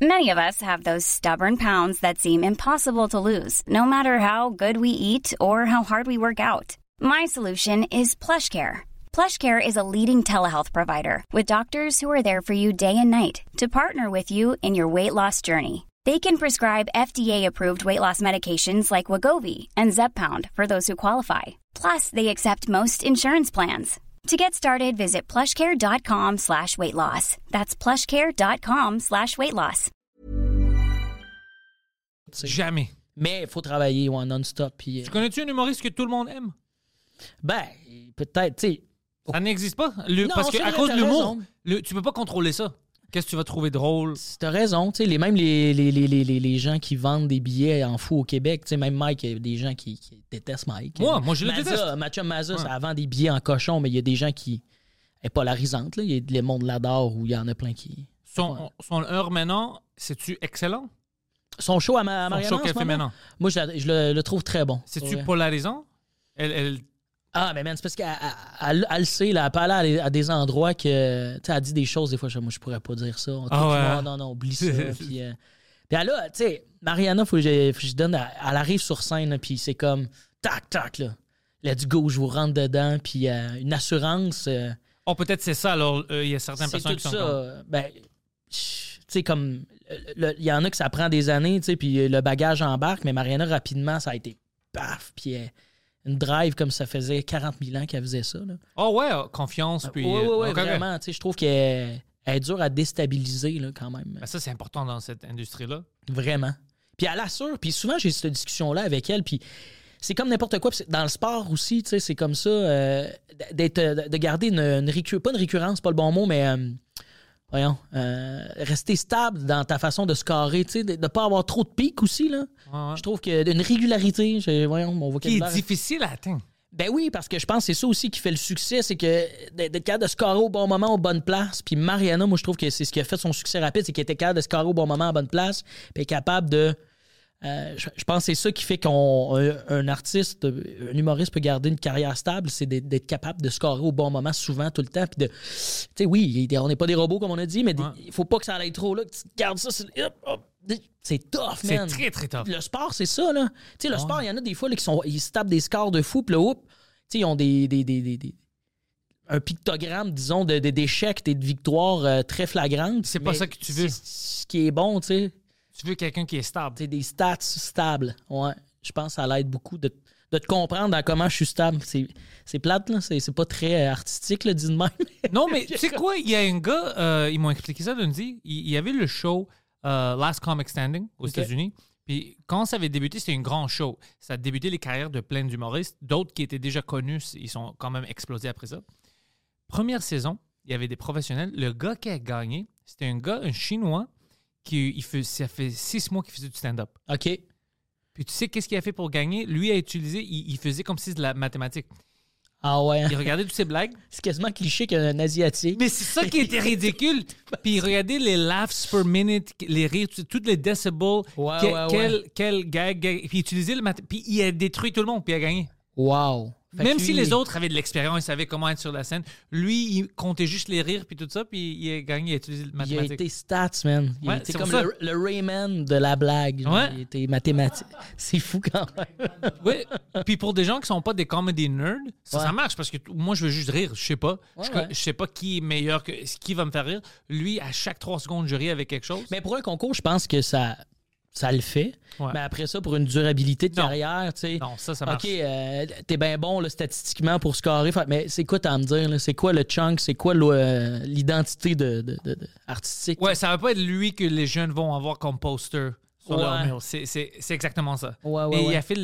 Many of us have those stubborn pounds that seem impossible to lose, no matter how good we eat or how hard we work out. My solution is PlushCare. PlushCare is a leading telehealth provider with doctors who are there for you day and night to partner with you in your weight loss journey. They can prescribe FDA-approved weight loss medications like Wagovi and Zepbound for those who qualify. Plus, they accept most insurance plans. To get started, visit plushcare.com slash weight loss. That's plushcare.com slash weight loss. Jamais. Mais il faut travailler ouais, non-stop. Puis, euh, Tu connais-tu un humoriste que tout le monde aime? ben, peut-être, tu sais. Ça n'existe pas. Le- Non, parce que c'est à vrai, cause de l'humour, tu peux pas contrôler ça. Qu'est-ce que tu vas trouver drôle? T'as raison, les, même les, les, les, les, gens qui vendent des billets en fou au Québec, même Mike, il y a des gens qui, qui détestent Mike. Moi, moi, je le déteste. Mathieu Mazza, Ouais. ça vend des billets en cochon, mais il y a des gens qui est polarisante, là. Il y a le monde l'adore ou il y en a plein qui. Son, son heure maintenant, c'est-tu excellent? Son show à, ma, à Son Mariana, show qu'elle fait maintenant. Moi, je, la- je le, le trouve très bon. C'est-tu Ouais. polarisant? Elle, elle- Ah, mais man, c'est parce qu'elle elle, elle- elle le sait, là, elle aller à, à des endroits que. Tu sais, elle dit des choses, des fois, je, moi, je pourrais pas dire ça. On Ah ouais. Non, non, non, oublie ça. puis, euh, puis elle a, tu sais, Mariana, faut que, je, faut que je donne. Elle, arrive sur scène, puis c'est comme. Tac, tac, là. Let's go, je vous rentre dedans, puis euh, une assurance. euh, Oh, peut-être c'est ça. Alors, euh, il y a certaines personnes qui sont ça. comme- Ben, tu sais, comme. Il y en a que ça prend des années, tu sais, puis le bagage embarque, mais Mariana, rapidement, ça a été paf, puis euh, une drive comme ça faisait 40 000 ans qu'elle faisait ça, là. Oh ouais, euh, confiance. Puis, Oui, oui, euh, oui, vraiment. Tu sais, je trouve qu'elle elle est dure à déstabiliser, là, quand même. Ben, ça, c'est important dans cette industrie-là. Vraiment. Puis elle assure. Puis souvent, j'ai cette discussion-là avec elle. Puis c'est comme n'importe quoi. Dans le sport aussi, tu sais, c'est comme ça. euh, d'être, de garder une, une récu- Pas une récurrence, pas le bon mot, mais. euh, voyons. euh, rester stable dans ta façon de scorer, tu sais, de ne pas avoir trop de pics aussi, là. Je trouve que d'une régularité, j'ai- voyons, mon Qui vocabulaire. est difficile à atteindre. Ben oui, parce que je pense que c'est ça aussi qui fait le succès, c'est que d'être capable de scorer au bon moment, aux bonnes places. Puis Mariana, moi, je trouve que c'est ce qui a fait son succès rapide, c'est qu'elle était capable de scorer au bon moment, à bonne place, puis est capable de. euh, je, je pense que c'est ça qui fait qu'un un artiste, un humoriste peut garder une carrière stable, c'est d'être capable de scorer au bon moment, souvent, tout le temps. Puis de. Tu sais, oui, on n'est pas des robots, comme on a dit, mais des- Ouais. il faut pas que ça aille trop là, que tu gardes ça. hop, hop. C'est tough, C'est man. très, très tough. Le sport, c'est ça, là. Tu sais, le Ouais. sport, il y en a des fois là, qui sont, ils se tapent des scores de fou, puis là, oups, tu sais, ils ont des, des, des, des- un pictogramme, disons, de- de- d'échecs et de victoires euh, très flagrantes. C'est pas ça que tu veux. c'est Ce qui est bon, tu sais, Tu veux quelqu'un qui est stable. c'est des stats stables. Ouais. Je pense que ça l'aide beaucoup de, de te comprendre dans comment je suis stable. C'est, c'est plate, là. C'est, c'est pas très euh, artistique, là, dit de même. Non, mais tu sais quoi? Il y a un gars, euh, ils m'ont expliqué ça lundi. Il, il y avait le show euh, Last Comic Standing aux États-Unis. Puis quand ça avait débuté, c'était un grand show. Ça a débuté les carrières de plein d'humoristes. D'autres qui étaient déjà connus, ils sont quand même explosés après ça. Première saison, il y avait des professionnels. Le gars qui a gagné, c'était un gars, un Chinois, qui il fait, ça fait six mois qu'il faisait du stand-up. OK. Puis tu sais qu'est-ce qu'il a fait pour gagner? Lui a utilisé, il, il faisait comme si c'était de la mathématique. Ah ouais. Il regardait toutes ses blagues. C'est quasiment cliché qu'un Asiatique. Mais c'est ça qui était ridicule. Puis regardez les laughs per minute, les rires, tout- toutes les decibels, Ouais, que- ouais, quel, ouais. quel gag. Puis il utilisait le mat- Puis il a détruit tout le monde, puis il a gagné. Wow. Même si les autres avaient de l'expérience, ils savaient comment être sur la scène, lui, il comptait juste les rires, puis tout ça, puis il a gagné, il a utilisé le Il a mathématique. été stats, man. Il Ouais, comme le, le Rayman de la blague. Ouais. Il était mathématique. C'est fou quand même. Oui. Puis pour des gens qui sont pas des comedy nerds, ça, Ouais. ça marche parce que moi, je veux juste rire. Je sais pas. Je sais pas qui est meilleur, que qui va me faire rire. Lui, à chaque trois secondes, je ris avec quelque chose. Mais pour un concours, je pense que ça, ça le fait. Ouais. Mais après ça, pour une durabilité de Non. carrière, tu sais. Non, ça, ça marche. OK, euh, t'es bien bon là, statistiquement pour scorer. Mais c'est quoi t'as à me dire? C'est quoi le chunk? C'est quoi euh, l'identité de, de- de- de- artistique? Ouais, ça va pas être lui que les jeunes vont avoir comme poster sur leur Ouais. mur. C'est, exactement ça. Ouais, Et il a, fait,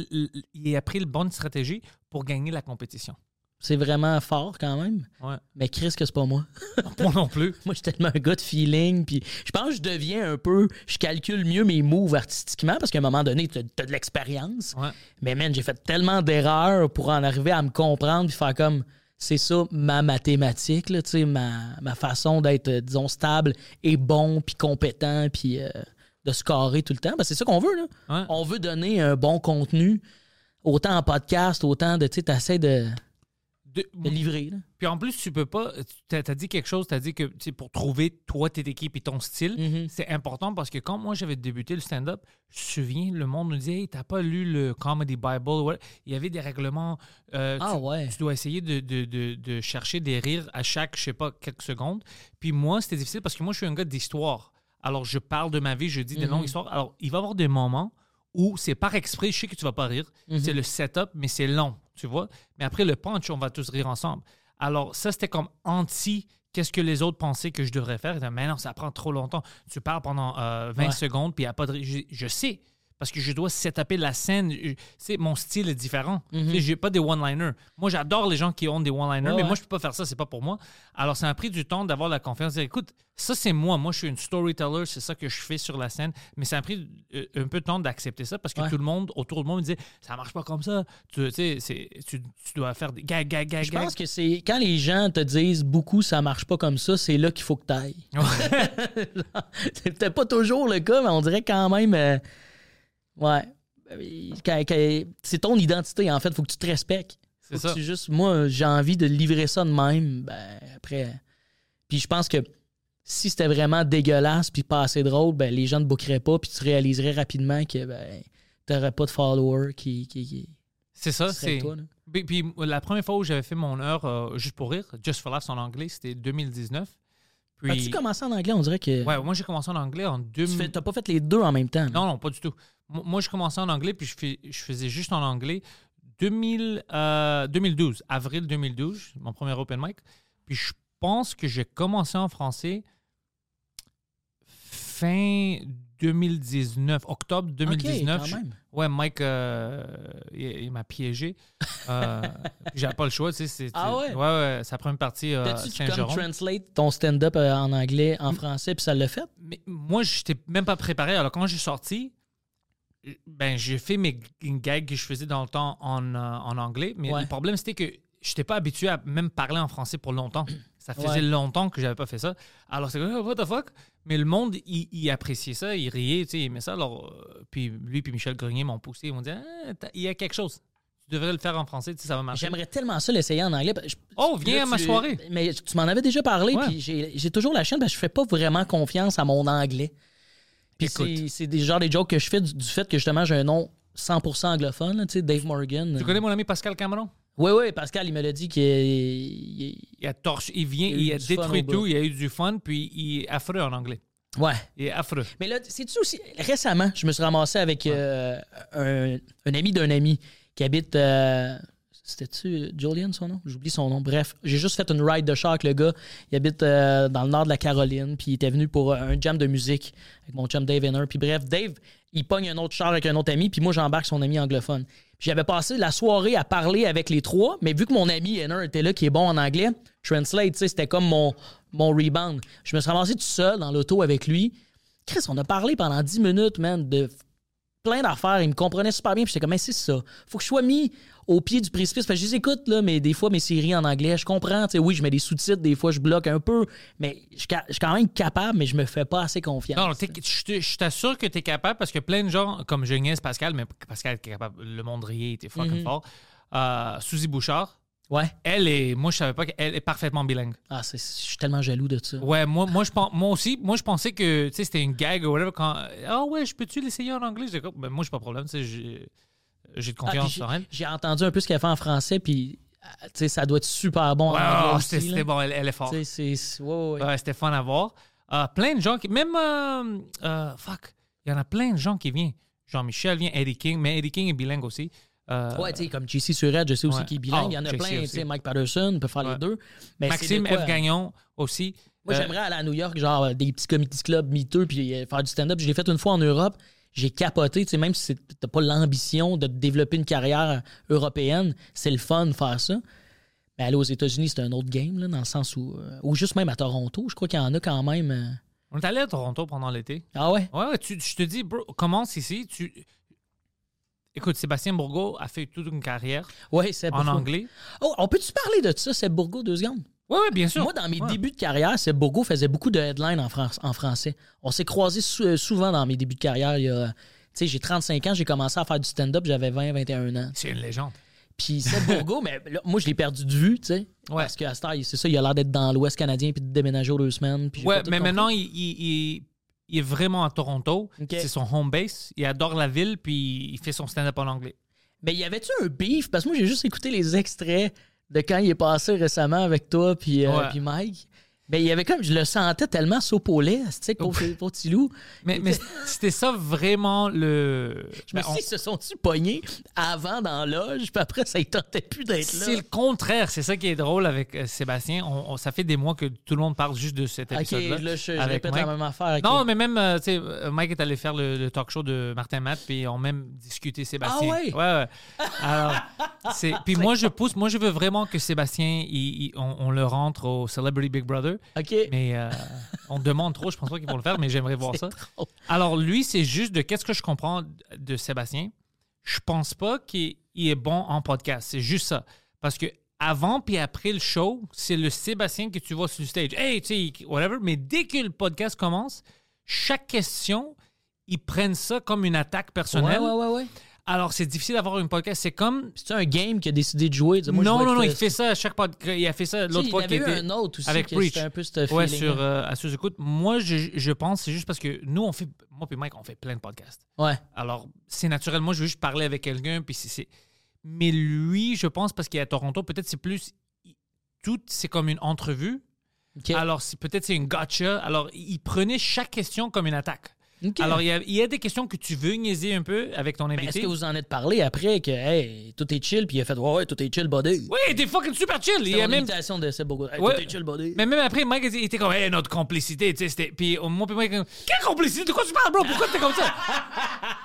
il a pris le bonne stratégie pour gagner la compétition. C'est vraiment fort quand même. Ouais. Mais Chris, que c'est pas moi. Moi non plus. moi, je suis tellement un gars de feeling. Puis je pense que je deviens un peu. Je calcule mieux mes moves artistiquement parce qu'à un moment donné, t'as as de l'expérience. Ouais. Mais man, j'ai fait tellement d'erreurs pour en arriver à me comprendre puis faire comme c'est ça ma mathématique, là, tu sais, ma, ma façon d'être, euh, disons, stable et bon puis compétent puis euh, de scorer tout le temps. Ben, c'est ça qu'on veut, là. Ouais. On veut donner un bon contenu, autant en podcast, autant de, tu sais, de, De- de livrer, là. Puis en plus, tu peux pas. Tu as, dit quelque chose, tu as dit que pour trouver toi, tes équipes et ton style, Mhm. c'est important parce que quand moi j'avais débuté le stand-up, je me souviens, le monde nous disait Hey, t'as pas lu le Comedy Bible? Ouais. Il y avait des règlements. euh, Ah tu, ouais. tu dois essayer de, de- de- chercher des rires à chaque, je sais pas, quelques secondes. Puis moi, c'était difficile parce que moi, je suis un gars d'histoire. Alors, je parle de ma vie, je dis des longues histoires. Alors, il va y avoir des moments où c'est par exprès, je sais que tu vas pas rire. Mhm. C'est le setup, mais c'est long, tu vois. Mais après le punch, on va tous rire ensemble. Alors, ça, c'était comme anti. Qu'est-ce que les autres pensaient que je devrais faire? Mais non, ça prend trop longtemps. Tu parles pendant euh, 20 Ouais. secondes, puis il n'y a pas de. je sais, parce que je dois setuper la scène. C'est mon style est différent. Tu sais, J'ai pas des one-liners. Moi, j'adore les gens qui ont des one-liners, Ouais, mais ouais. moi, je peux pas faire ça, c'est pas pour moi. Alors, ça m'a pris du temps d'avoir la confiance. dire, écoute, ça, c'est moi. Moi, je suis une storyteller, c'est ça que je fais sur la scène. Mais ça a pris euh, un peu de temps d'accepter ça parce que Ouais. tout le monde autour de moi me disait, ça marche pas comme ça. Tu tu tu, dois faire des gag, gag, gag, Je pense que c'est quand les gens te disent beaucoup ça marche pas comme ça, c'est là qu'il faut que tu ailles. c'est peut-être pas toujours le cas, mais on dirait quand même. euh, ouais. Quand- c'est ton identité, en fait. Faut que tu te respectes. C'est Faut que ça. tu juste. Moi, j'ai envie de livrer ça de même. Ben, après. Puis je pense que si c'était vraiment dégueulasse puis pas assez drôle, ben, les gens ne bookeraient pas, puis tu réaliserais rapidement que ben, t'aurais pas de followers qui, qui, qui C'est ça, c'est. puis, la première fois où j'avais fait mon heure euh, juste pour rire, Just for Laughs en anglais, c'était 2019. Puis, As-tu commencé en anglais? On dirait que. ouais, moi j'ai commencé en anglais en Tu 2000. fais- t'as pas fait les deux en même temps. Non, non, pas du tout. Mo- Moi, je commençais en anglais, puis je, fais- je faisais juste en anglais 2000, euh, 2012, avril 2012, mon premier open mic. Puis je pense que j'ai commencé en français fin 2019, octobre 2019. Ok, quand même. Ouais, Mike, euh, il, il m'a piégé. Euh, J'avais pas le choix, tu sais. c'est- Ah ouais? Ouais, ouais, sa première partie, euh, T'as-tu translate ton stand-up euh, en anglais, en français, puis ça l'a fait? Mais moi, je n'étais même pas préparé. Alors, quand j'ai sorti, ben, j'ai fait mes gags que je faisais dans le temps en, euh, en anglais. Mais Ouais. le problème, c'était que je n'étais pas habitué à même parler en français pour longtemps. Ça faisait Ouais. longtemps que j'avais pas fait ça. Alors, c'est comme, oh, what the fuck? Mais le monde, il, il appréciait ça, il riait, tu sais, il aimait ça. Alors, euh, puis lui puis Michel Grenier m'ont poussé. Ils m'ont dit, Ah, il y a quelque chose. Tu devrais le faire en français, tu sais, ça va marcher. J'aimerais tellement ça l'essayer en anglais. Je- Oh, viens là, à ma tu- soirée. Mais tu m'en avais déjà parlé, Ouais. puis j'ai toujours la chaîne parce que je fais pas vraiment confiance à mon anglais. Puis c'est- des genres des jokes que je fais du, du fait que justement j'ai un nom 100% anglophone, tu sais, Dave Morgan. Tu connais mon ami Pascal Cameron? Oui, oui, Pascal, il me l'a dit qu'il il- Il a torché, il vient, Il a détruit tout, il a eu du fun, puis il est affreux en anglais. Ouais. Il est affreux. Mais là, c'est-tu aussi. Récemment, je me suis ramassé avec euh, un, un ami d'un ami qui habite. euh, C'était-tu Julian son nom? J'oublie son nom. Bref, j'ai juste fait une ride de char avec le gars. Il habite euh, dans le nord de la Caroline, puis il était venu pour un jam de musique avec mon chum Dave Henner. Puis bref, Dave, il pogne un autre char avec un autre ami, puis moi, j'embarque son ami anglophone. J'avais passé la soirée à parler avec les trois, mais vu que mon ami Henner était là, qui est bon en anglais, Translate, c'était comme mon, mon rebound. Je me suis ramassé tout seul dans l'auto avec lui. Chris, on a parlé pendant 10 minutes, man, de plein d'affaires. Il me comprenait super bien. Puis j'étais comme, Mais c'est ça. Faut que je sois mis au pied du précipice. Que je les écoute, là, mais des fois, mes séries en anglais, je comprends. Oui, je mets des sous-titres. Des fois, je bloque un peu. Mais je suis ca- je suis quand même capable, mais je me fais pas assez confiance. Non, je t'assure que tu es capable parce que plein de gens, comme je niaise Pascal, mais Pascal est capable, le Mondrier était fucking Mhm. fort. Euh, Suzy Bouchard, Ouais. elle est, moi je savais pas qu'elle est parfaitement bilingue. Ah, c'est- je suis tellement jaloux de ça. Ouais, moi, moi, je pense, moi aussi, moi je pensais que c'était une gag ou whatever. Quand, ah ouais, je peux-tu l'essayer en anglais? Ben, moi, j'ai pas de problème, tu sais, j'ai de Ah, confiance puis en elle. j'ai- entendu un peu ce qu'elle fait en français, puis ah, sais, ça doit être super bon c'était c'était bon, elle, elle est forte. C'est- ouais, ouais, ouais. C'était fun à voir. Euh, plein de gens qui. Même. euh, euh, fuck. Il y en a plein de gens qui viennent. Jean-Michel vient, Eddie King, mais Eddie King est bilingue aussi. Euh, Ouais, tu sais, comme JC Surette, je sais aussi qu'il est bilingue. Oh, Il y en a JC plein. tu sais, Mike Patterson peut faire les deux. Mais Maxime F. Gagnon aussi. Moi, Euh, j'aimerais aller à New York, genre euh, des petits comedy clubs miteux, puis euh, faire du stand-up. Je l'ai fait une fois en Europe. J'ai capoté, tu sais, même si t'as pas l'ambition de développer une carrière européenne, c'est le fun de faire ça. Mais aller aux États-Unis, c'est un autre game, là, dans le sens où. euh, ou juste même à Toronto, je crois qu'il y en a quand même. euh. On est allé à Toronto pendant l'été. Ah ouais? Ouais, ouais, tu- je te dis, bro, commence ici. Tu... Écoute, Sébastien Bourgault a fait toute une carrière Ouais, en anglais. Oh, on peut-tu parler de ça, c'est Bourgo, deux secondes? Ouais, bien sûr. Moi, dans mes Ouais. débuts de carrière, c'est Bourgo faisait beaucoup de headlines en, France, en français. On s'est croisés sou- euh, souvent dans mes débuts de carrière. Il y a, tu sais, j'ai 35 ans, j'ai commencé à faire du stand-up, j'avais 20, 21 ans. C'est une légende. Puis Seth Bourgo, mais là, moi, je l'ai perdu de vue, tu sais. Ouais. Parce qu'à heure, c'est ça, il a l'air d'être dans l'Ouest canadien puis de déménager aux deux semaines. puis Ouais, mais compris. maintenant, il, il- il- il est vraiment à Toronto. C'est son home base. Il adore la ville, puis il fait son stand-up en anglais. Mais y avait-tu un beef? Parce que moi, j'ai juste écouté les extraits de quand il est passé récemment avec toi puis euh, Ouais. puis Mike. Mais il y avait comme, je le sentais tellement lait, tu sais, pour, pour Tilou. Mais, mais c'était ça vraiment le. Je me Ben, suis on- dit, ils se sont-tu pognés avant dans l'âge, puis après, ça ne tentait plus d'être C'est là. le contraire. C'est ça qui est drôle avec euh, Sébastien. On- on- ça fait des mois que tout le monde parle juste de cet Ok, épisode-là. là, je, je répète Mike. la même affaire. ok. Non, mais même, euh, tu sais, euh, Mike est allé faire le, le talk show de Martin Matt, puis ils ont même discuté Sébastien. Ah ouais? Ouais, ouais. Alors, c'est. Puis moi, je pousse, moi, je veux vraiment que Sébastien, il- il- on, on le rentre au Celebrity Big Brother, OK. mais euh, on demande trop, je pense pas qu'ils vont le faire, mais j'aimerais voir ça. trop. Alors, lui, c'est juste de qu'est-ce que je comprends de Sébastien. Je pense pas qu'il il est bon en podcast. C'est juste ça. Parce que avant puis après le show, c'est le Sébastien que tu vois sur le stage. Hey, tu sais, whatever. Mais dès que le podcast commence, chaque question, ils prennent ça comme une attaque Ouais, personnelle. ouais, ouais, ouais. Alors, c'est difficile d'avoir un podcast. C'est comme. C'est un game qui a décidé de jouer. Moi, non, non, non, il fait ça à chaque podcast. Il a fait ça l'autre il fois y qu'il était. un autre aussi avec Preach. un peu ce Ouais, sur, euh, à sous écoute. Moi, je, je pense, c'est juste parce que nous, on fait. Moi et Mike, on fait plein de podcasts. Ouais. Alors, c'est naturel. Moi, je veux juste parler avec quelqu'un. Puis c'est, Mais lui, je pense, parce qu'il est à Toronto, peut-être c'est plus. Tout, c'est comme une entrevue. OK. Alors, peut-être c'est une gotcha. Alors, il prenait chaque question comme une attaque. Alors, il y, a, il y a des questions que tu veux niaiser un peu avec ton Mais invité? est-ce que vous en êtes parlé après que, hey, tout est chill, puis il a fait, ouais, ouais, tout est chill, buddy? Oui, t'es fucking super chill. Il y a même imitation de Seb Bourgo. Hey, Ouais. Tout est chill, buddy. Mais même après, Mike il était comme, hey, notre complicité, tu sais. Puis moi, puis Mike, quelle complicité? De quoi tu parles, bro? Pourquoi t'es comme ça?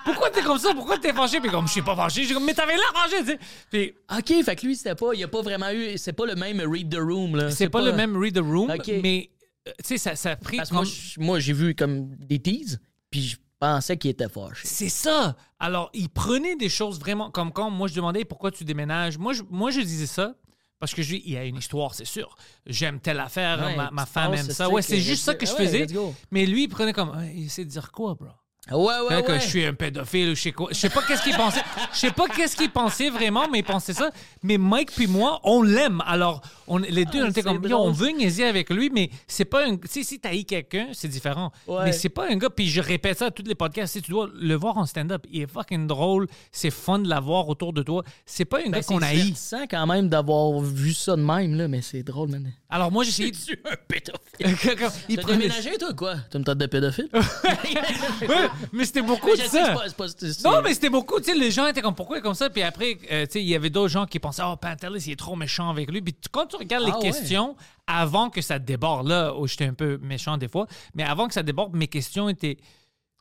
Pourquoi t'es comme ça? Pourquoi t'es fâché? Puis comme, je suis pas fâché. J'ai comme, mais t'avais l'air fâché, tu sais. Puis OK, fait que lui, c'était pas, il a pas vraiment eu, c'est pas le même read the room, là. c'est pas, le même read the room, Ok. mais, euh, tu sais, ça, ça a pris Parce que comme. moi, j'ai vu comme des teases, puis je pensais qu'il était fâché. C'est ça. Alors, il prenait des choses vraiment comme quand moi je demandais pourquoi tu déménages. Moi, je, moi, je disais ça. Parce que je il y a une histoire, c'est sûr. J'aime telle affaire, Ouais, ma, femme aime ça. Ouais, c'est juste ça que je ouais, faisais. Mais lui, il prenait comme, il de dire quoi, bro? Ouais, ouais, Fait que ouais. je suis un pédophile ou je sais quoi. Je sais pas qu'est-ce qu'il pensait. Je sais pas qu'est-ce qu'il pensait vraiment, mais il pensait ça. Mais Mike puis moi, on l'aime. Alors, on, les deux, Ah, on était c'est comme, on veut niaiser avec lui, mais c'est pas un. Tu sais, si t'as quelqu'un, c'est différent. Ouais. Mais c'est pas un gars, puis je répète ça à tous les podcasts. Si tu dois le voir en stand-up, il est fucking drôle. C'est fun de l'avoir autour de toi. C'est pas un Ben, gars qu'on c'est haït. divertissant quand même d'avoir vu ça de même, là, mais c'est drôle, man. Alors moi, j'ai essayé un pédophile. Il T'as prenait- déménagé, toi, quoi? Tu me tentes de pédophile? Ouais, mais c'était beaucoup Mais de ça. pas- pas- Non, mais c'était beaucoup. Tu sais, les gens étaient comme pourquoi il comme ça? Puis après, euh, tu sais, il y avait d'autres gens qui pensaient, oh, Pantelis, il est trop méchant avec lui. Puis quand tu regardes Ah les ouais. questions, avant que ça déborde, là, où j'étais un peu méchant des fois, mais avant que ça déborde, mes questions étaient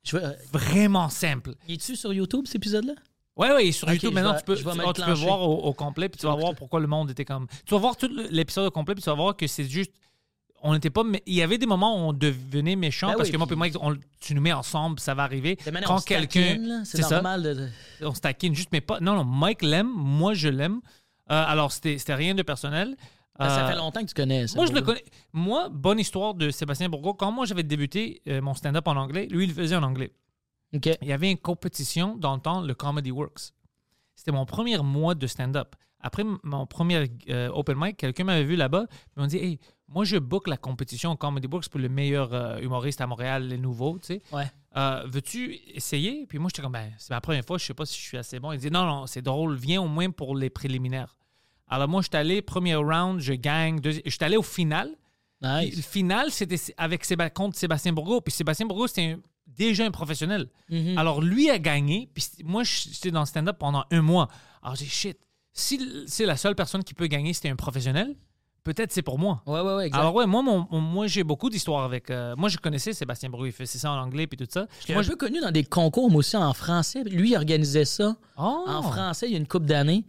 Je euh, vraiment simples. Es-tu sur YouTube, cet épisode-là? Ouais, et sur YouTube, maintenant, vais- tu peux, vais tu, ah, peux voir au, au complet, puis tu vas voir pourquoi le monde était comme. Tu vas voir tout l'épisode au complet, puis tu vas voir que c'est juste. On n'était pas. Il y avait des moments où on devenait méchant Ben parce oui, que moi puis- et Mike, on- tu nous mets ensemble, ça va arriver. De manière, Quand quelqu'un. C'est ça. normal de... on se taquine juste, mais pas. Non, non, Mike l'aime, moi je l'aime. Euh, alors, c'était rien de personnel. Ben, Ça Euh, fait longtemps que tu connais ça. Moi, je le connais. Moi, bonne histoire de Sébastien Bourgault. Quand moi, j'avais débuté euh, mon stand-up en anglais, lui, il le faisait en anglais. OK. Il y avait une compétition dans le temps, le Comedy Works. C'était mon premier mois de stand-up. Après mon premier euh, open mic, quelqu'un m'avait vu là-bas. Ils m'ont dit Hey, moi, je book la compétition Comedy Works pour le meilleur euh, humoriste à Montréal, les nouveaux, tu sais. Ouais. Euh, Veux-tu essayer? Puis moi, j'étais comme ben, C'est ma première fois, je sais pas si je suis assez bon. Il dit Non, non, c'est drôle, viens au moins pour les préliminaires. Alors, moi, j'étais allé, premier round, je gagne. deuxi- J'étais allé au final. Puis Le Nice. final, c'était avec Séba- contre Sébastien Bourgault. Puis Sébastien Bourgault, c'était un- déjà un professionnel. Mhm. Alors, lui a gagné. Puis moi, j'étais dans le stand-up pendant un mois. Alors, j'ai dit, shit, si c'est la seule personne qui peut gagner, c'était un professionnel, peut-être c'est pour moi. Ouais, ouais, ouais, exact. Alors, ouais, moi, mon- moi j'ai beaucoup d'histoires avec. euh, moi, je connaissais Sébastien Bourgault. Il faisait ça en anglais, puis tout ça. Je Moi, un peu connu dans des concours, moi aussi, en français. Lui, il organisait ça Oh! en français il y a une couple d'années.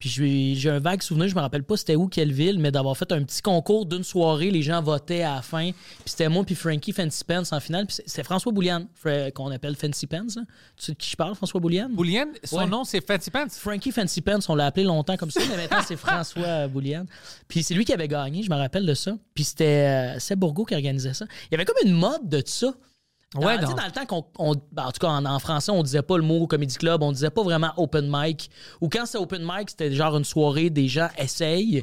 Puis j'ai j'ai un vague souvenir, je me rappelle pas c'était où, quelle ville, mais d'avoir fait un petit concours d'une soirée, les gens votaient à la fin. Puis c'était moi puis Frankie Fancy Pants en finale. Puis c'est- François Bouliane, fra- qu'on appelle Fancy Pants. là. Tu sais de qui je parle, François Bouliane? Boulienne, son Ouais. nom, c'est Fancy Pants? Frankie Fancy Pants, on l'a appelé longtemps comme ça, mais maintenant c'est François Bouliane. Puis c'est lui qui avait gagné, je me rappelle de ça. Puis c'était euh, Seb Bourgault qui organisait ça. Il y avait comme une mode de ça. Ouais, tu sais, dans- dans le temps qu'on. on- ben, en tout cas, en, en français, on disait pas le mot comedy club, on disait pas vraiment open mic. Ou quand c'était open mic, c'était genre une soirée, des gens essayent.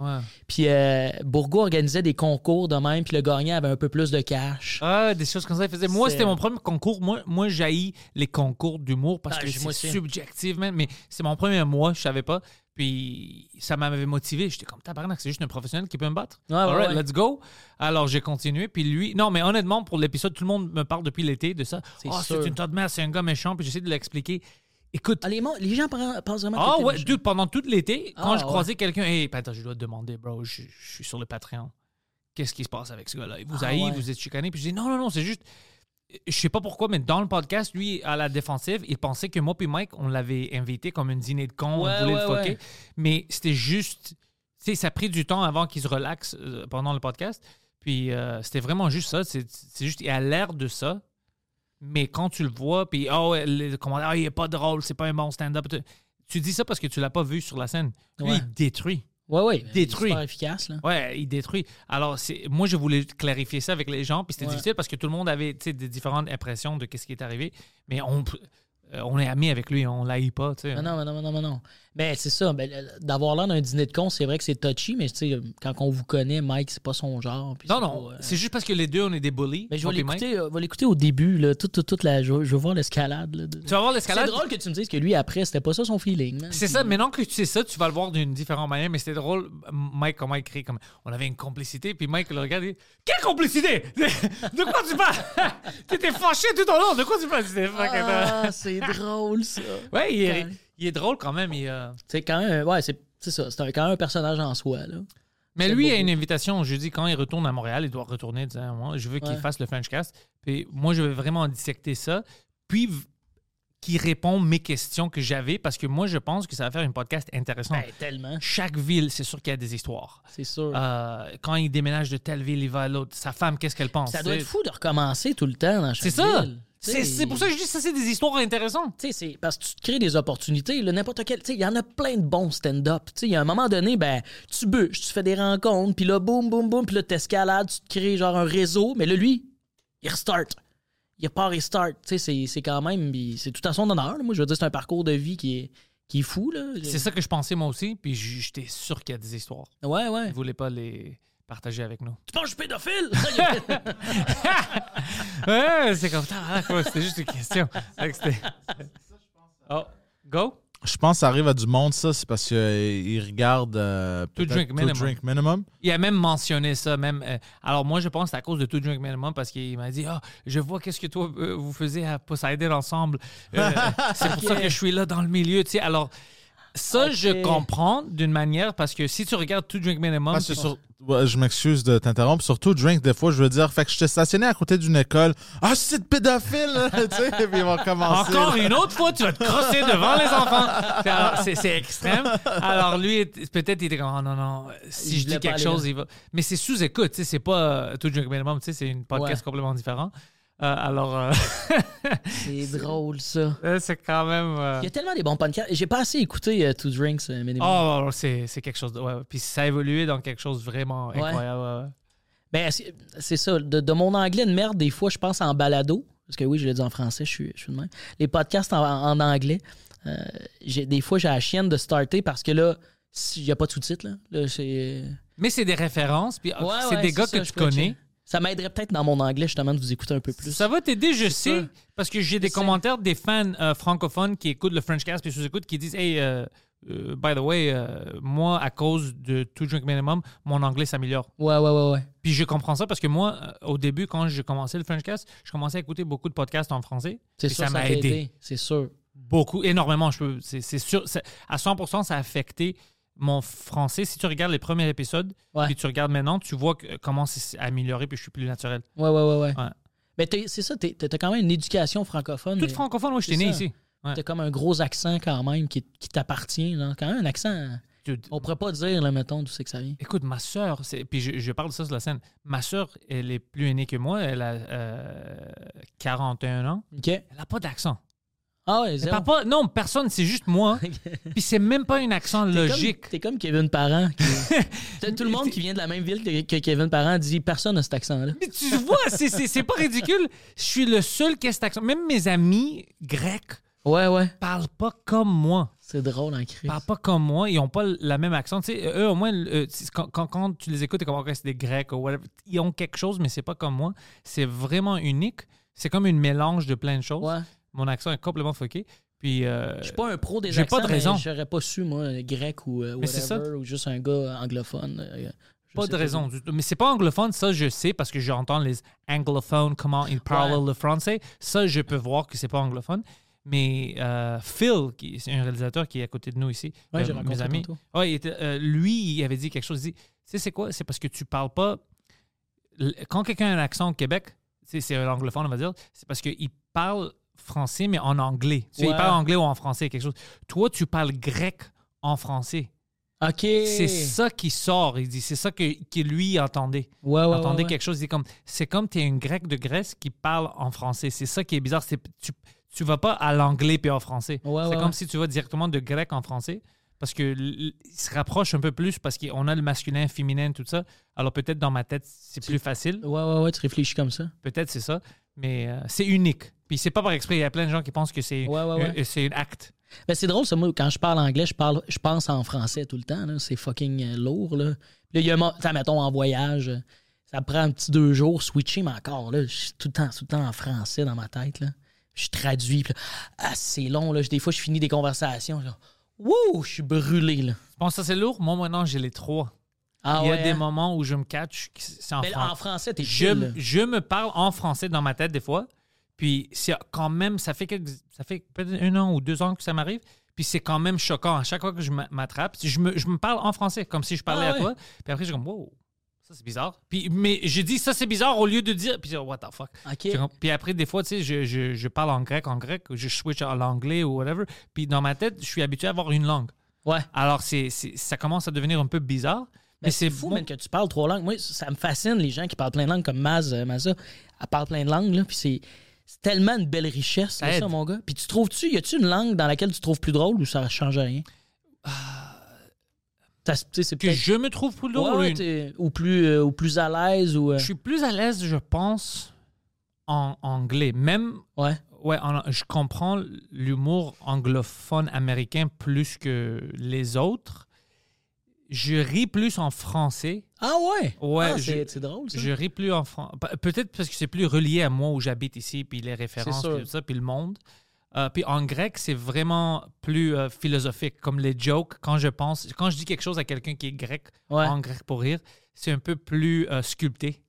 Puis euh, Bourgault organisait des concours de même, puis le gagnant avait un peu plus de cash. Ah, des choses comme ça. Il faisait. Moi, C'est- c'était mon premier concours. Moi, moi j'haïs les concours d'humour parce Ah, que c'est subjectif, man. Mais c'est mon premier mois, je savais pas. Puis ça m'avait motivé. J'étais comme, tabarnak, c'est juste un professionnel qui peut me battre. Ouais, Alright, ouais. let's go. Alors j'ai continué. Puis lui, non, mais honnêtement, pour l'épisode, tout le monde me parle depuis l'été de ça. C'est Oh, c'est une tas de merde, c'est un gars méchant. Puis j'essaie de l'expliquer. Écoute. Ah, les, gens pen- pensent vraiment Ah ouais, dude, pendant tout l'été, quand Ah, je croisais quelqu'un, hey, attends, je dois te demander, bro, je, je suis sur le Patreon. Qu'est-ce qui se passe avec ce gars-là? Il vous Ah, haït, vous êtes chicané. Puis je dis, non, non, non, c'est juste. Je sais pas pourquoi, mais dans le podcast, lui, à la défensive, il pensait que moi et Mike, on l'avait invité comme une dîner de con, Ouais, on voulait le foquer. ouais. Mais c'était juste. Tu sais, ça a pris du temps avant qu'il se relaxe euh, pendant le podcast. Puis euh, c'était vraiment juste ça. C'est juste, il a l'air de ça. Mais quand tu le vois, puis oh, ouais, le commentaire, ah, il est pas drôle, c'est pas un bon stand-up. Tu dis ça parce que tu l'as pas vu sur la scène. Lui, il détruit. Ouais, ouais. Détruit. Super efficace, là. Ouais, il détruit. Alors, c'est moi, je voulais clarifier ça avec les gens, puis c'était Ouais. difficile parce que tout le monde avait des différentes impressions de qu'est-ce qui est arrivé. Mais on, euh, on est amis avec lui, on l'haït pas. tu sais. Mais non, mais non, mais non, mais non. Mais c'est ça, ben, d'avoir l'air d'un dîner de con, c'est vrai que c'est touchy, mais tu sais, quand on vous connaît, Mike, c'est pas son genre. Non, c'est non, euh, c'est juste parce que les deux, on est des bullies. Mais je vais l'écouter, euh, vais l'écouter au début, là, toute, toute, toute la, je, veux voir l'escalade. Tu vas voir C'est l'escalade. drôle que tu me dises que lui, après, c'était pas ça son feeling. C'est ça, maintenant que tu sais ça, tu vas le voir d'une différente manière, mais c'était drôle. Mike, comment il crie comme on avait une complicité, puis Mike le regarde et dit Quelle complicité? De quoi tu parles? T'étais fâché tout au long, de quoi tu parles c'est drôle, ça. Ouais, il est, Quand- il est drôle quand même. il, euh, C'est quand même, ouais, c'est c'est ça, c'est un- quand même un personnage en soi, là. Mais C'est lui, il a une invitation jeudi quand il retourne à Montréal. Il doit retourner, disant, moi, je veux qu'il Ouais. fasse le Frenchcast. Puis moi, je veux vraiment dissecter ça. Puis qu'il répond mes questions que j'avais parce que moi, je pense que ça va faire un podcast intéressant. Ben, tellement, Chaque ville, c'est sûr qu'il y a des histoires. c'est sûr. Euh, quand il déménage de telle ville, il va à l'autre. Sa femme, qu'est-ce qu'elle pense? ça doit être fou de recommencer tout le temps dans chaque C'est ça. ville. C'est pour ça que je dis ça, c'est des histoires intéressantes. Tu sais, c'est parce que tu te crées des opportunités. N'importe quel. Tu sais, il y en a plein de bons stand-up. Tu sais, il y a un moment donné, ben, tu bûches, tu fais des rencontres, puis là, boum, boum, boum, puis là, t'escalades, tu te crées genre un réseau. Mais là, lui, il restart. Il part et start. Tu sais, c'est- c'est quand même. C'est tout à son honneur. là. Moi, je veux dire, c'est un parcours de vie qui est, qui est fou, là. C'est ça que je pensais moi aussi, puis j'étais sûr qu'il y a des histoires. Ouais, ouais. Il voulait pas les partager avec nous. Tu penses que je suis pédophile? ouais, c'est comme ça. C'était juste une question. Oh, go? Je pense que ça arrive à du monde, ça. C'est parce qu'ils regardent. euh, To peut-être Drink Minimum. Drink Minimum. Il a même mentionné ça. Même, euh, alors, moi, je pense que c'est à cause de Two Drink Minimum parce qu'il m'a dit Ah, je vois qu'est-ce que toi, euh, vous faisiez à Poseidon ensemble. Euh, c'est pour ça que je suis là dans le milieu. Tu sais, alors, ça, je comprends d'une manière parce que si tu regardes Two Drink Minimum, Ah, sur- ouais, je m'excuse de t'interrompre. Surtout, drink, des fois, je veux dire, fait que j'étais stationné à côté d'une école. Ah, c'est de pédophile, tu sais, puis ils vont commencer. Encore une autre fois, tu vas te crosser devant les enfants. C'est extrême. Alors lui, peut-être il était comme, oh non, non, si Il je dis quelque chose, là. il va. Mais c'est sous-écoute, tu sais, c'est pas euh, Two Drink Minimum, tu sais, c'est une podcast Ouais. complètement différent. Euh, alors, euh, C'est drôle, ça. c'est quand même. euh, Il y a tellement des bons podcasts. J'ai pas assez écouté Two Drinks Minimum. Oh, c'est c'est quelque chose de. Ouais. Puis ça a évolué dans quelque chose de vraiment Ouais. incroyable. Ben, c'est ça. De, de mon anglais de merde, des fois, je pense en balado. Parce que oui, je l'ai dit en français, je suis, je suis de même. Les podcasts en, en anglais, des fois, j'ai la chienne de starter parce que là, il n'y a pas de sous-titres. Là. Mais c'est des références, puis Ouais, c'est des gars ça, que tu connais. Ça m'aiderait peut-être dans mon anglais, justement, de vous écouter un peu plus. Ça va t'aider, je sais, ça. parce que j'ai des commentaires des fans euh, francophones qui écoutent le Frenchcast puis sous-écoutent qui disent Hey, euh, euh, by the way, euh, moi, à cause de Two Drink Minimum, mon anglais s'améliore. Ouais, ouais, ouais, ouais. Puis je comprends ça parce que moi, euh, au début, quand j'ai commencé le Frenchcast, je commençais à écouter beaucoup de podcasts en français. C'est sûr, ça m'a aidé. C'est sûr. Beaucoup, énormément. Je peux, c'est, c'est sûr, à 100%, ça a affecté mon français. Si tu regardes les premiers épisodes, Ouais. puis tu regardes maintenant, tu vois que, comment c'est amélioré, puis je suis plus naturel. Ouais, ouais, ouais, ouais. Ouais. Mais c'est ça, t'as t'as quand même une éducation francophone. Tout mais francophone, moi, j'étais né ici. Ouais. T'as comme un gros accent quand même qui, qui t'appartient. Quand même un accent. Dude, On pourrait pas dire, là, mettons, d'où c'est que ça vient. Écoute, ma soeur, puis je, je parle de ça sur la scène, ma soeur, elle est plus aînée que moi, elle a euh, 41 ans, OK. elle n'a pas d'accent. Ah ouais, zéro. non, personne, c'est juste moi. puis c'est même pas un accent T'es comme- logique. T'es comme Kevin Parent. qui- tout le monde qui vient de la même ville que, que Kevin Parent dit personne n'a cet accent-là. Mais tu vois, c'est- c'est c'est pas ridicule. Je suis le seul qui a cet accent. Même mes amis grecs Ouais, ouais. parlent pas comme moi. C'est drôle en crise. parlent pas comme moi. Ils ont pas la même accent. Tu sais, eux, au moins, euh, quand, quand, quand tu les écoutes, t'es comme, c'est des Grecs ou whatever. Ils ont quelque chose, mais c'est pas comme moi. C'est vraiment unique. C'est comme une mélange de plein de choses. Ouais. Mon accent est complètement fucké. Puis, euh, Je suis pas un pro des accents, pas de raison. mais j'aurais pas su, moi, grec ou euh, c'est whatever, ou juste un gars anglophone. euh, pas de raison. du tout. Mais c'est pas anglophone, ça, je sais, parce que j'entends les anglophones, comment ils parlent Ouais. le français. Ça, je peux voir que c'est pas anglophone. Mais euh, Phil, qui c'est un réalisateur qui est à côté de nous ici, Ouais, euh, mes amis, tantôt. ouais, il était- euh, lui, il avait dit quelque chose. Il dit, tu sais, c'est quoi? C'est parce que tu parles pas. Quand quelqu'un a un accent au Québec, sais, c'est un anglophone, on va dire, c'est parce qu'il parle français, mais en anglais. Tu sais, il parle anglais ou en français, quelque chose. Toi, tu parles grec en français. OK. C'est ça qui sort. Il dit, c'est ça que, que lui entendait. Ouais, ouais, entendait quelque chose. Il dit comme, c'est comme tu es une grec de Grèce qui parle en français. C'est ça qui est bizarre. C'est, tu, tu vas pas à l'anglais puis en français. C'est comme si tu vas directement de grec en français. Parce que il se rapproche un peu plus parce qu'on a le masculin, féminin, tout ça. Alors peut-être dans ma tête, c'est plus facile. Ouais, ouais, ouais, tu réfléchis comme ça. Peut-être c'est ça. Mais euh, c'est unique. Puis c'est pas par exprès. Il y a plein de gens qui pensent que c'est, Ouais, ouais, ouais. euh, c'est un acte. Ben, c'est drôle, ça, moi, quand je parle anglais, je parle, je pense en français tout le temps. C'est fucking euh, lourd. Là, il y a un mettons, en voyage, euh, ça prend un petit deux jours, switcher, mais encore, là, je suis tout le temps, tout le temps en français dans ma tête. Là. Je traduis, puis là, ah, c'est long. Là. Des fois, je finis des conversations. Genre, Wouh, je suis brûlé. Là. Je pense que ça c'est lourd? Moi maintenant j'ai les trois. Ah, il y a ouais, des hein? moments où je me catch. en français. en français, t'es je, je me parle en français dans ma tête des fois. Puis c'est quand même, ça fait, quelques- ça fait peut-être un an ou deux ans que ça m'arrive. Puis c'est quand même choquant. À chaque fois que je m'a- m'attrape, je me, je me parle en français, comme si je parlais Ah à toi. Puis après, je suis comme, wow, ça c'est bizarre. Puis, mais je dis, ça c'est bizarre au lieu de dire, puis what the fuck. Puis après, des fois, tu sais, je, je, je parle en grec, en grec, je switch à l'anglais ou whatever. Puis dans ma tête, je suis habitué à avoir une langue. Ouais. Alors, c'est, c'est- ça commence à devenir un peu bizarre. Mais Mais c'est fou, bon. man, que tu parles trois langues. Moi, ça me fascine, les gens qui parlent plein de langues, comme Maz, euh, Maza. Elle parle plein de langues, là, puis c'est, c'est tellement une belle richesse, là, ça, mon gars. Puis tu trouves-tu, y a-tu une langue dans laquelle tu trouves plus drôle ou ça change rien? Ça, c'est Que je me trouve plus drôle. ouais, ou, plus, euh, ou plus à l'aise, ou... euh, Je suis plus à l'aise, je pense, en anglais. Même, Ouais. ouais, en- je comprends l'humour anglophone américain plus que les autres. Je ris plus en français. Ah ouais? Ouais, Ah, c'est, drôle, ça. Je ris plus en français. Peut-être parce que c'est plus relié à moi où j'habite ici, puis les références, puis tout ça, puis le monde. Euh, puis en grec, c'est vraiment plus euh, philosophique, comme les jokes. Quand je pense, quand je dis quelque chose à quelqu'un qui est grec, Ouais. en grec pour rire, c'est un peu plus euh, sculpté.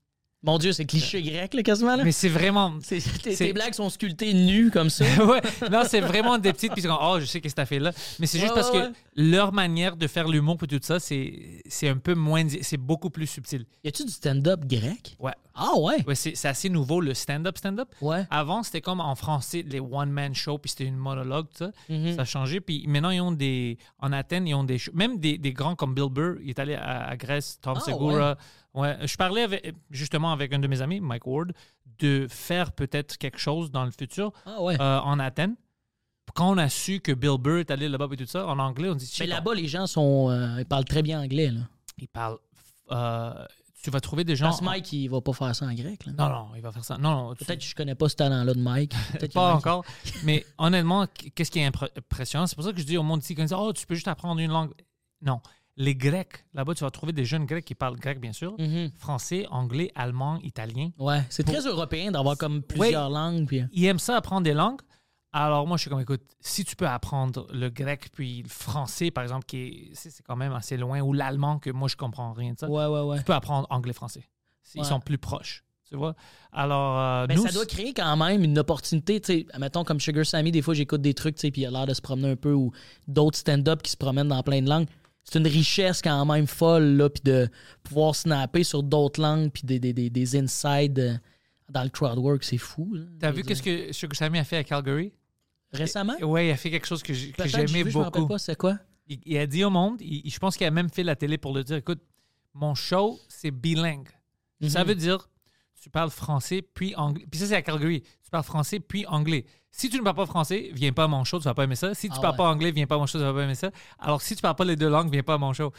Mon Dieu, c'est cliché grec, là, quasiment. Là. Mais c'est vraiment. C'est- tes, blagues sont sculptées nues comme ça. ouais, non, c'est vraiment des petites. Puis comme, oh, je sais qu'est-ce que t'as fait là. Mais c'est juste Ouais, parce ouais, que leur manière de faire l'humour et tout ça, c'est c'est un peu moins. C'est beaucoup plus subtil. Y a-tu du stand-up grec? Ouais. Ah ouais? Ouais, c'est c'est assez nouveau, le stand-up, stand-up. Ouais. Avant, c'était comme en français, les one-man shows, puis c'était une monologue, tout ça. Mhm. Ça a changé. Puis maintenant, ils ont des. En Athènes, ils ont des. shows- Même des, des grands comme Bill Burr, il est allé à, à Grèce, Tom Ah, Segura. Ouais. Je parlais avec- justement avec un de mes amis, Mike Ward, de faire peut-être quelque chose dans le futur Ah ouais. euh, en Athènes. Quand on a su que Bill Burr est allé là-bas et tout ça, en anglais, on dit Mais là-bas, les gens sont. euh, ils parlent très bien anglais, là. il parle. euh, tu vas trouver des gens. Parce que Mike, il va pas faire ça en grec, là. Non, non, il va faire ça. Non, non. tu- Peut-être que je connais pas ce talent-là de Mike. Peut-être Pas encore. Mais honnêtement, qu- qu'est-ce qui est impr- impressionnant? C'est pour ça que je dis au monde ici, quand ils disent, oh, tu peux juste apprendre une langue. Non. Les Grecs, là-bas, tu vas trouver des jeunes Grecs qui parlent grec, bien sûr. Mhm. Français, anglais, allemand, italien. Ouais, c'est très européen d'avoir comme plusieurs langues. Puis... Ils aiment ça, apprendre des langues. Alors, moi, je suis comme, écoute, si tu peux apprendre le grec puis le français, par exemple, qui est, c'est c'est quand même assez loin, ou l'allemand, que moi, je comprends rien de ça, Ouais, ouais, ouais. tu peux apprendre anglais-français. Ils Ouais. sont plus proches. Tu vois? Alors, euh, Ben, nous, ça doit créer quand même une opportunité, tu sais, mettons comme Sugar Sammy, des fois j'écoute des trucs, tu sais, puis il a l'air de se promener un peu, ou d'autres stand-up qui se promènent dans plein de langues. C'est une richesse quand même folle, là, puis de pouvoir snapper sur d'autres langues, puis des, des, des, des insides euh, dans le crowd work, c'est fou. t'as vu qu'est-ce dire. que Sugar Sammy a fait à Calgary? Récemment? Oui, il a fait quelque chose que j'aimais vu, je me rappelle beaucoup. pas, c'est quoi? Il, il a dit au monde, il- je pense qu'il a même fait la télé pour le dire, écoute, mon show, c'est bilingue. Ça Mhm. veut dire, tu parles français puis anglais. Puis ça, c'est à Calgary. Tu parles français puis anglais. Si tu ne parles pas français, viens pas à mon show, tu vas pas aimer ça. Si tu Ah parles ouais. pas anglais, viens pas à mon show, tu vas pas aimer ça. Alors, si tu parles pas les deux langues, viens pas à mon show.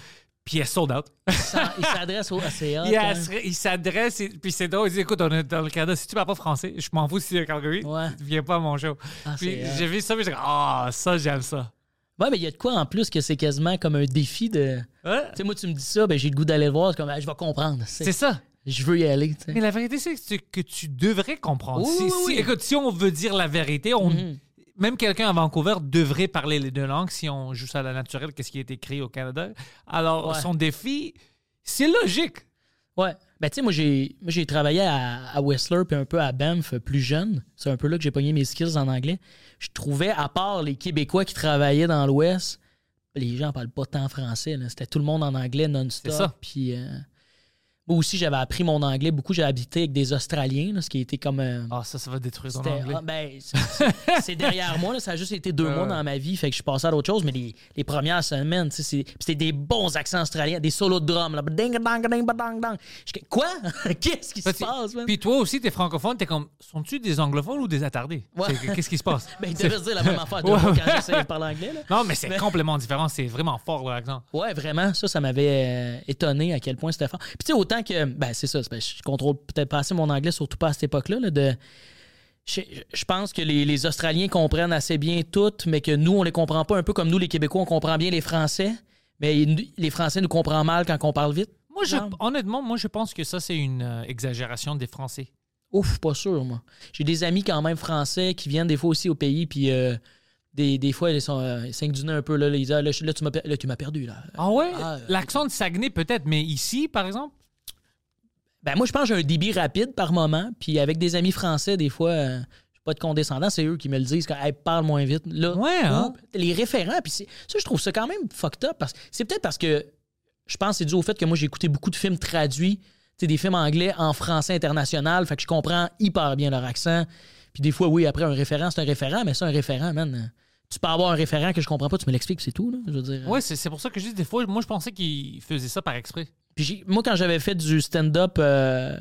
Puis il est sold out. Il s'adresse au ACA. il s'adresse, puis c'est drôle. Il dit Écoute, on est dans le Canada, si tu parles pas français, je m'en fous si c'est Calgary, Ouais. viens pas à mon show. Ah, puis j'ai vu ça, puis j'ai dit Ah, ça, j'aime ça. Ouais, mais il y a de quoi en plus que c'est quasiment comme un défi de. Ouais. Tu sais, moi, tu me dis ça, ben j'ai le goût d'aller le voir, comme, ah, je vais comprendre. C'est ça. Je veux y aller. Mais la vérité, c'est que tu, devrais comprendre. Oui, si, oui, si- écoute, si on veut dire la vérité, on, Mhm. même quelqu'un à Vancouver devrait parler les deux langues si on joue ça à la naturelle, qu'est-ce qui est écrit au Canada. Alors, Ouais. son défi, c'est logique. Ouais. Ben, tu sais, moi, j'ai moi, j'ai travaillé à, à Whistler puis un peu à Banff plus jeune. C'est un peu là que j'ai pogné mes skills en anglais. Je trouvais, à part les Québécois qui travaillaient dans l'Ouest, les gens parlent pas tant français. là. C'était tout le monde en anglais non-stop. C'est ça. Puis, euh, moi aussi, j'avais appris mon anglais beaucoup. J'ai habité avec des Australiens, là, ce qui été comme. euh, Ah, ça, ça va détruire ton C'était- anglais. ah, ben, c'est- derrière moi. là. Ça a juste été deux mois dans ma vie. Fait que je suis passé à d'autres choses. Mais les, les premières semaines, c'était des bons accents australiens, des solos de drum. Là. Ding, dang, ding, dang, dang. Je- Quoi? Qu'est-ce qui se passe, man? Puis toi aussi, t'es francophone, t'es comme, sont-tu des anglophones ou des attardés? Ouais. Qu'est-ce qui se passe? Ben, ils devaient se dire la même affaire deux Ouais, quand j'essayais de parler anglais. Là. Non, mais c'est complètement différent. C'est vraiment fort, leur accent. Ouais, vraiment, ça, ça m'avait euh, étonné à quel point c'était fort. Puis tu sais, autant que, ben c'est ça, que je contrôle peut-être pas assez mon anglais, surtout pas à cette époque-là, là, de... Je, je pense que les, les Australiens comprennent assez bien tout, mais que nous, on les comprend pas un peu comme nous, les Québécois, on comprend bien les Français, mais les Français nous comprennent mal quand on parle vite. Moi, je, honnêtement, moi, je pense que ça, c'est une euh, exagération des Français. Ouf, pas sûr, moi. J'ai des amis quand même français qui viennent des fois aussi au pays, puis euh, des, des fois, ils sont euh, un peu. Là, ils disent, ah, là, là, tu m'as per- là, tu m'as perdu. Là. Ah ouais? Ah, L'accent de Saguenay, peut-être, mais ici, par exemple? Ben moi, je pense que j'ai un débit rapide par moment. Puis avec des amis français, des fois, euh, je suis pas de condescendant, c'est eux qui me le disent. Quand, hey, parle moins vite. Là, Ouais, hein? Les référents, puis c'est- ça, je trouve ça quand même fucked up. parce C'est peut-être parce que je pense que c'est dû au fait que moi, j'ai écouté beaucoup de films traduits, des films anglais en français international. Fait que je comprends hyper bien leur accent. Puis des fois, oui, après, un référent, c'est un référent, mais ça, un référent, man. euh, Tu peux avoir un référent que je comprends pas, tu me l'expliques, c'est tout. Là, je veux dire. Ouais, c'est c'est pour ça que je dis des fois, moi, je pensais qu'ils faisaient ça par exprès. Puis moi, quand j'avais fait du stand-up, euh,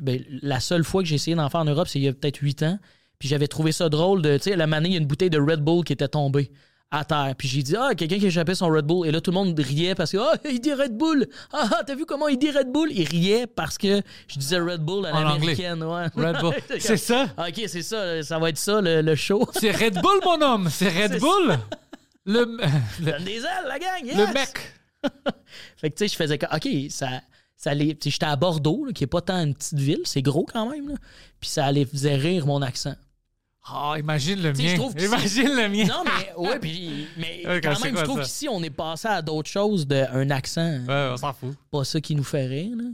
ben, la seule fois que j'ai essayé d'en faire en Europe, c'est il y a peut-être huit ans. Puis j'avais trouvé ça drôle de, tu sais, la manée, il y a une bouteille de Red Bull qui était tombée à terre. Puis j'ai dit, ah, quelqu'un qui échappait son Red Bull. Et là, tout le monde riait parce que, ah, il dit Red Bull. Ah, ah, t'as vu comment il dit Red Bull? Il riait parce que je disais Red Bull à En l'américaine. Ouais. Red Bull. C'est ça? Ok, c'est ça, ça va être ça, le, le show. C'est Red Bull, mon homme! C'est Red Bull! Le, le, Donne des ailes, la gang, yes! le mec! Fait que, tu sais, je faisais comme, OK, ça. ça sais, J'étais à Bordeaux, là, qui est pas tant une petite ville, c'est gros quand même. là. Puis ça allait faisait rire mon accent. Oh, imagine le mien. Imagine le mien. Non, mais ouais, puis mais Ouais, quand c'est même, je trouve qu'ici, on est passé à d'autres choses d'un accent. Ouais, on s'en fout. Pas ça qui nous fait rire, là.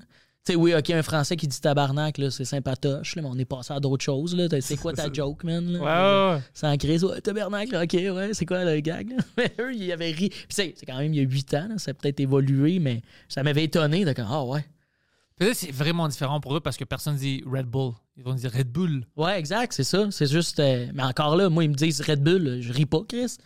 Tu sais, oui, OK, un Français qui dit tabarnak, là, c'est sympatoche, là, mais on est passé à d'autres choses, là. C'est quoi ta joke, man? Là? Ouais, ouais. Sans crise, ouais, tabarnak, là, OK, ouais, c'est quoi le gag, là? Mais eux, ils avaient ri. Puis c'est c'est quand même il y a huit ans, là, ça a peut-être évolué, mais ça m'avait étonné de ah ouais. C'est vraiment différent pour eux parce que personne dit Red Bull. Ils vont dire Red Bull. Ouais, exact, c'est ça. C'est juste. euh, mais encore là, moi, ils me disent Red Bull, je ris pas, Chris.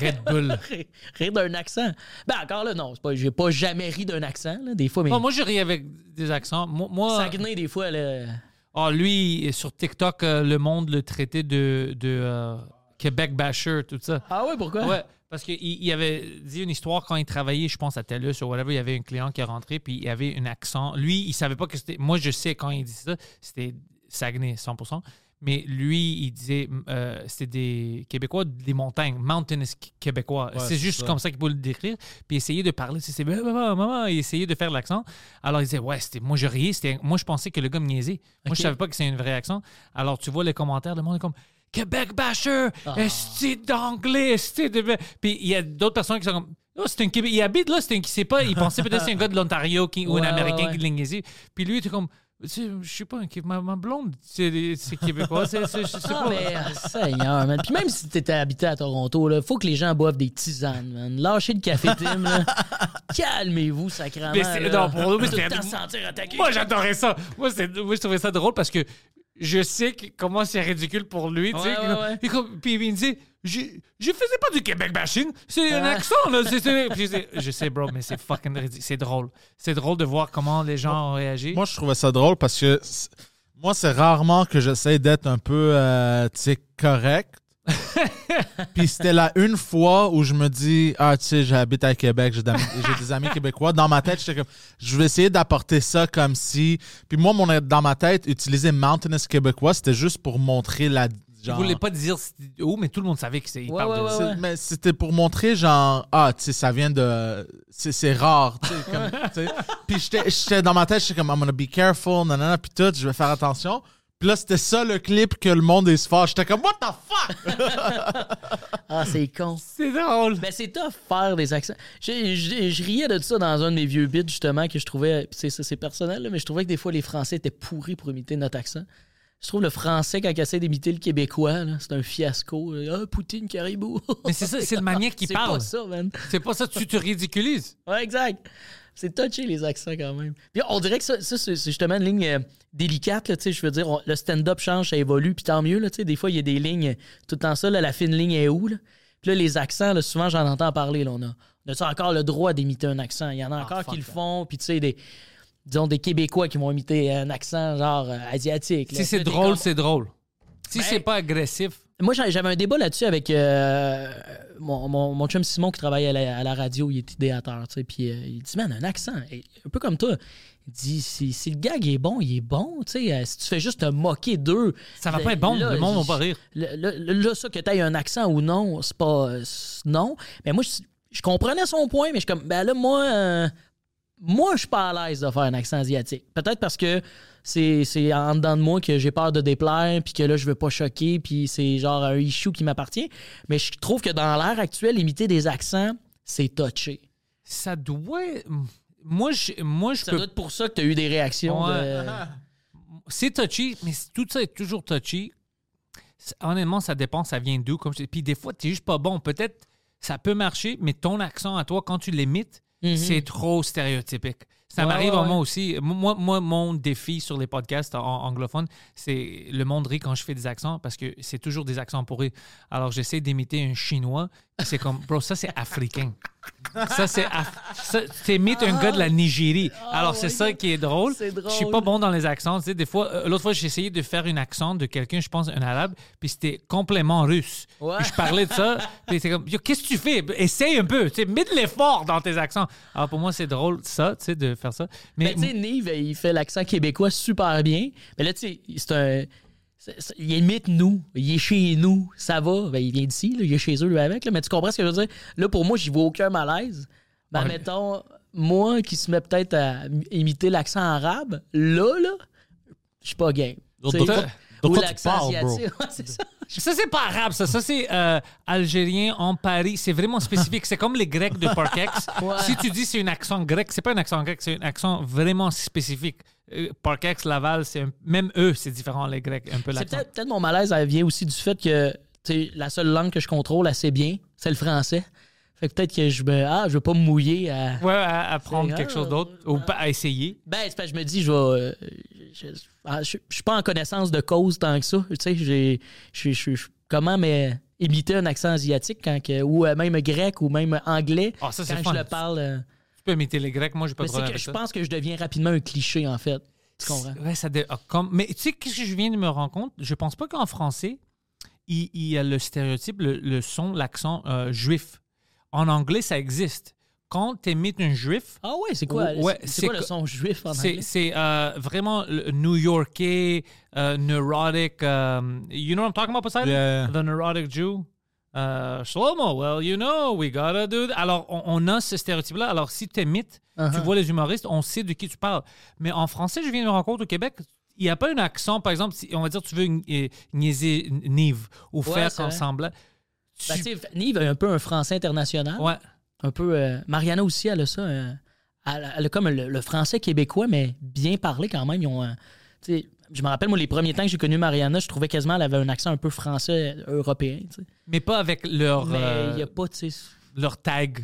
Red Bull. Rire- d'un accent. Ben, encore là, non, pas, j'ai pas jamais ri d'un accent, là, des fois, mais. Bon, moi, je ris avec des accents. Moi, moi Saguenay, des fois, là. oh, lui, sur TikTok, euh, le monde le traitait de, de euh, Québec basher, tout ça. Ah ouais, pourquoi? Ouais, parce qu'il il avait dit une histoire quand il travaillait, je pense, à TELUS ou whatever. Il y avait un client qui est rentré, puis il avait un accent. Lui, il savait pas que c'était. Moi, je sais quand il dit ça, c'était Saguenay 100%. Mais lui, il disait, euh, c'était des Québécois des montagnes, mountainous québécois. Ouais, c'est juste ça. comme ça qu'il pouvait le décrire. Puis essayer de parler, c'est maman, maman, il essayait de faire l'accent. Alors il disait, ouais, c'était, moi je riais, c'était, moi je pensais que le gars me niaisait. Moi Ok. je savais pas que c'est un vrai accent. Alors tu vois les commentaires, le monde est comme, Québec basher, Ah. est d'anglais, est de. Puis il y a d'autres personnes qui sont comme. Oh, c'est un Québé- Il habite là, c'est un qui sait pas. Il pensait peut-être que c'est un gars de l'Ontario qui- ou Ouais, un Américain ouais, qui niaisé. Puis lui, il était comme. Je sais pas, ma, ma blonde, c'est québécois. c'est- c'est- Je sais Ah, mais Seigneur, man. Puis même si t'étais habité à Toronto, là, faut que les gens boivent des tisanes, man. Lâchez le café Tim. Calmez-vous, sacrément. Mais c'est- non, pour nous, c'était- sentir attaqué. Moi, j'adorais ça. Moi, moi, je trouvais ça drôle parce que je sais que- comment c'est ridicule pour lui. tu sais, Ouais, que- ouais, ouais. Puis, puis il me disait, je, je faisais pas du Québec bashing, c'est un Ah. accent. Là, c'est- c'est- Puis je sais- je sais, bro, mais c'est fucking ridicule. C'est drôle. C'est drôle de voir comment les gens ont réagi. Moi, je trouvais ça drôle parce que c'est- moi, c'est rarement que j'essaie d'être un peu, euh, tu sais, correct. Puis c'était là une fois où je me dis, ah, tu sais, j'habite à Québec, j'ai des amis québécois. Dans ma tête, j'étais comme, je vais essayer d'apporter ça comme si. Puis moi, mon, dans ma tête, utiliser Mountainous québécois, c'était juste pour montrer la. Je Genre, voulais pas dire où, mais tout le monde savait que c'est. il Ouais, parle ouais, de ouais, Mais c'était pour montrer, genre, ah, tu sais, ça vient de. C'est c'est rare, tu sais. Puis j'étais- j'étais dans ma tête, j'étais comme, I'm gonna be careful, nanana, puis tout, je vais faire attention. Puis là, c'était ça le clip que le monde est se fâche. J'étais comme, what the fuck? Ah, c'est con. C'est drôle. Ben, c'est tough faire des accents. Je, je- je riais de ça dans un de mes vieux bits, justement, que je trouvais. C'est, c'est, c'est personnel, là, mais je trouvais que des fois, les Français étaient pourris pour imiter notre accent. Je trouve le français, quand il essaie d'imiter le québécois, là, c'est un fiasco. Ah, Poutine, caribou. Mais c'est ça, c'est le manière qu'il C'est parle. pas ça, man. C'est pas ça, tu te ridiculises. Ouais, exact. C'est touché, les accents, quand même. Puis on dirait que ça, ça, c'est justement une ligne euh, délicate, là, tu sais, je veux dire, on- le stand-up change, ça évolue, puis tant mieux, là, tu sais, des fois, il y a des lignes, tout le temps ça, là, la fine ligne est où, là? Puis là, les accents, là, souvent, j'en entends parler, là, on a, on a encore le droit d'imiter un accent? Il y en a encore qui le font, puis tu sais, des, disons, des Québécois qui vont imiter un accent, genre, euh, asiatique. là. Si c'est drôle, c'est drôle. Si Ben- c'est pas agressif, moi, j'a- j'avais un débat là-dessus avec euh, mon, mon, mon chum Simon qui travaille à la, à la radio, il est idéateur, tu sais, puis euh, il dit, man, un accent, et- un peu comme toi. Il dit, si, si le gag est bon, il est bon, tu sais, euh, si tu fais juste te moquer d'eux. ça va là- pas être bon. là, le monde va pas rire. Là, ça, que tu aies un accent ou non, c'est pas. non. Mais moi, je, je comprenais son point, mais je suis comme, ben là, moi, euh, moi, je suis pas à l'aise de faire un accent asiatique. Peut-être parce que c'est en dedans de moi que j'ai peur de déplaire, puis que là, je veux pas choquer, puis c'est genre un issue qui m'appartient. Mais je trouve que dans l'ère actuelle, imiter des accents, c'est touché. Ça doit. Moi, je, moi, je Ça peux doit être pour ça que tu as eu des réactions. Ouais. de- c'est touchy, mais tout ça est toujours touchy. Honnêtement, ça dépend, ça vient d'où. Comme je dis. Puis des fois, tu juste pas bon. Peut-être ça peut marcher, mais ton accent à toi, quand tu l'imites, Mhm. c'est trop stéréotypique. Ça Ouais, m'arrive ouais, moi aussi. Moi, moi, mon défi sur les podcasts en- anglophones, c'est le monde rit quand je fais des accents parce que c'est toujours des accents pourris. Alors, j'essaie d'imiter un chinois. C'est comme, bro, ça, c'est africain. Ça, c'est. T'imites un gars de la Nigérie. Alors, c'est ça qui est drôle. Je suis pas bon dans les accents. Tu sais, des fois, euh, l'autre fois, j'ai essayé de faire un accent de quelqu'un, je pense, un arabe, puis c'était complètement russe. Puis je parlais de ça, puis c'est comme, qu'est-ce que tu fais? Essaye un peu. Tu sais, mets de l'effort dans tes accents. Alors, pour moi, c'est drôle, ça, tu sais, de faire ça. Mais. Ben, tu sais, Nive, il fait l'accent québécois super bien. Mais là, tu sais, c'est un. Il imite nous. Il est chez nous. Ça va. Ben, il vient d'ici. là, Il est chez eux, lui, avec. là. Mais tu comprends ce que je veux dire? Là, pour moi, j'y vois aucun malaise. Ben, Ouais. mettons, moi qui se met peut-être à imiter l'accent arabe, là, là, je suis pas game. Ou quoi tu bro? Ouais, c'est ça. Ça, c'est pas arabe, ça. Ça, c'est euh, algérien en Paris. C'est vraiment spécifique. C'est comme les Grecs de Parkex. Ouais. Si tu dis c'est un accent grec, c'est pas un accent grec, c'est un accent vraiment spécifique. Euh, Parkex, Laval, c'est un- même eux, c'est différent, les Grecs, un peu C'est peut-être mon malaise elle vient aussi du fait que la seule langue que je contrôle assez bien, c'est le français. Fait que peut-être que je me ah, je veux pas me mouiller à Ouais, à, à prendre quelque chose d'autre ou pas à essayer. Ben, c'est parce que je me dis, je vais. euh, je, ah, je- je suis pas en connaissance de cause tant que ça. Tu sais, j'ai. je- je- je- Comment mais, imiter un accent asiatique quand que, ou euh, même grec ou même anglais Ah, ça, quand fun. je le parle. euh, Tu peux imiter les Grecs, moi, j'ai pas de problème avec je ça. pense que je deviens rapidement un cliché, en fait. Tu comprends? Ouais, ça dé- ah, comme... Mais tu sais, qu'est-ce que je viens de me rendre compte? Je pense pas qu'en français, il, il y a le stéréotype, le, le son, l'accent euh, juif. En anglais, ça existe. Quand tu imites un juif, Ah ouais, c'est quoi, Ouais, c'est c'est quoi le son juif en c'est anglais? c'est, euh, vraiment le new-yorkais, euh, neurotic. um, you know what I'm talking about, Poseidon? Yeah. The neurotic Jew? Uh, Shlomo, well, you know, we gotta do that. Alors, on, on a ce stéréotype-là. Alors, si tu imites, tu Uh-huh. vois les humoristes, on sait de qui tu parles. Mais en français, je viens de me rendre compte au Québec, il n'y a pas un accent, par exemple, si on va dire tu veux euh, niaiser Nive ou Ouais, faire comme vrai. semblant. Ben, Tu- Nive a un peu un français international. ouais. Un peu. euh, Mariana aussi, elle a ça. euh, elle, elle a comme le, le français québécois, mais bien parlé quand même. Ils ont, euh, je me rappelle, moi, les premiers temps que j'ai connu Mariana, je trouvais quasiment qu'elle avait un accent un peu français européen. Mais pas avec leur, Mais il a pas, tu sais. leur tag.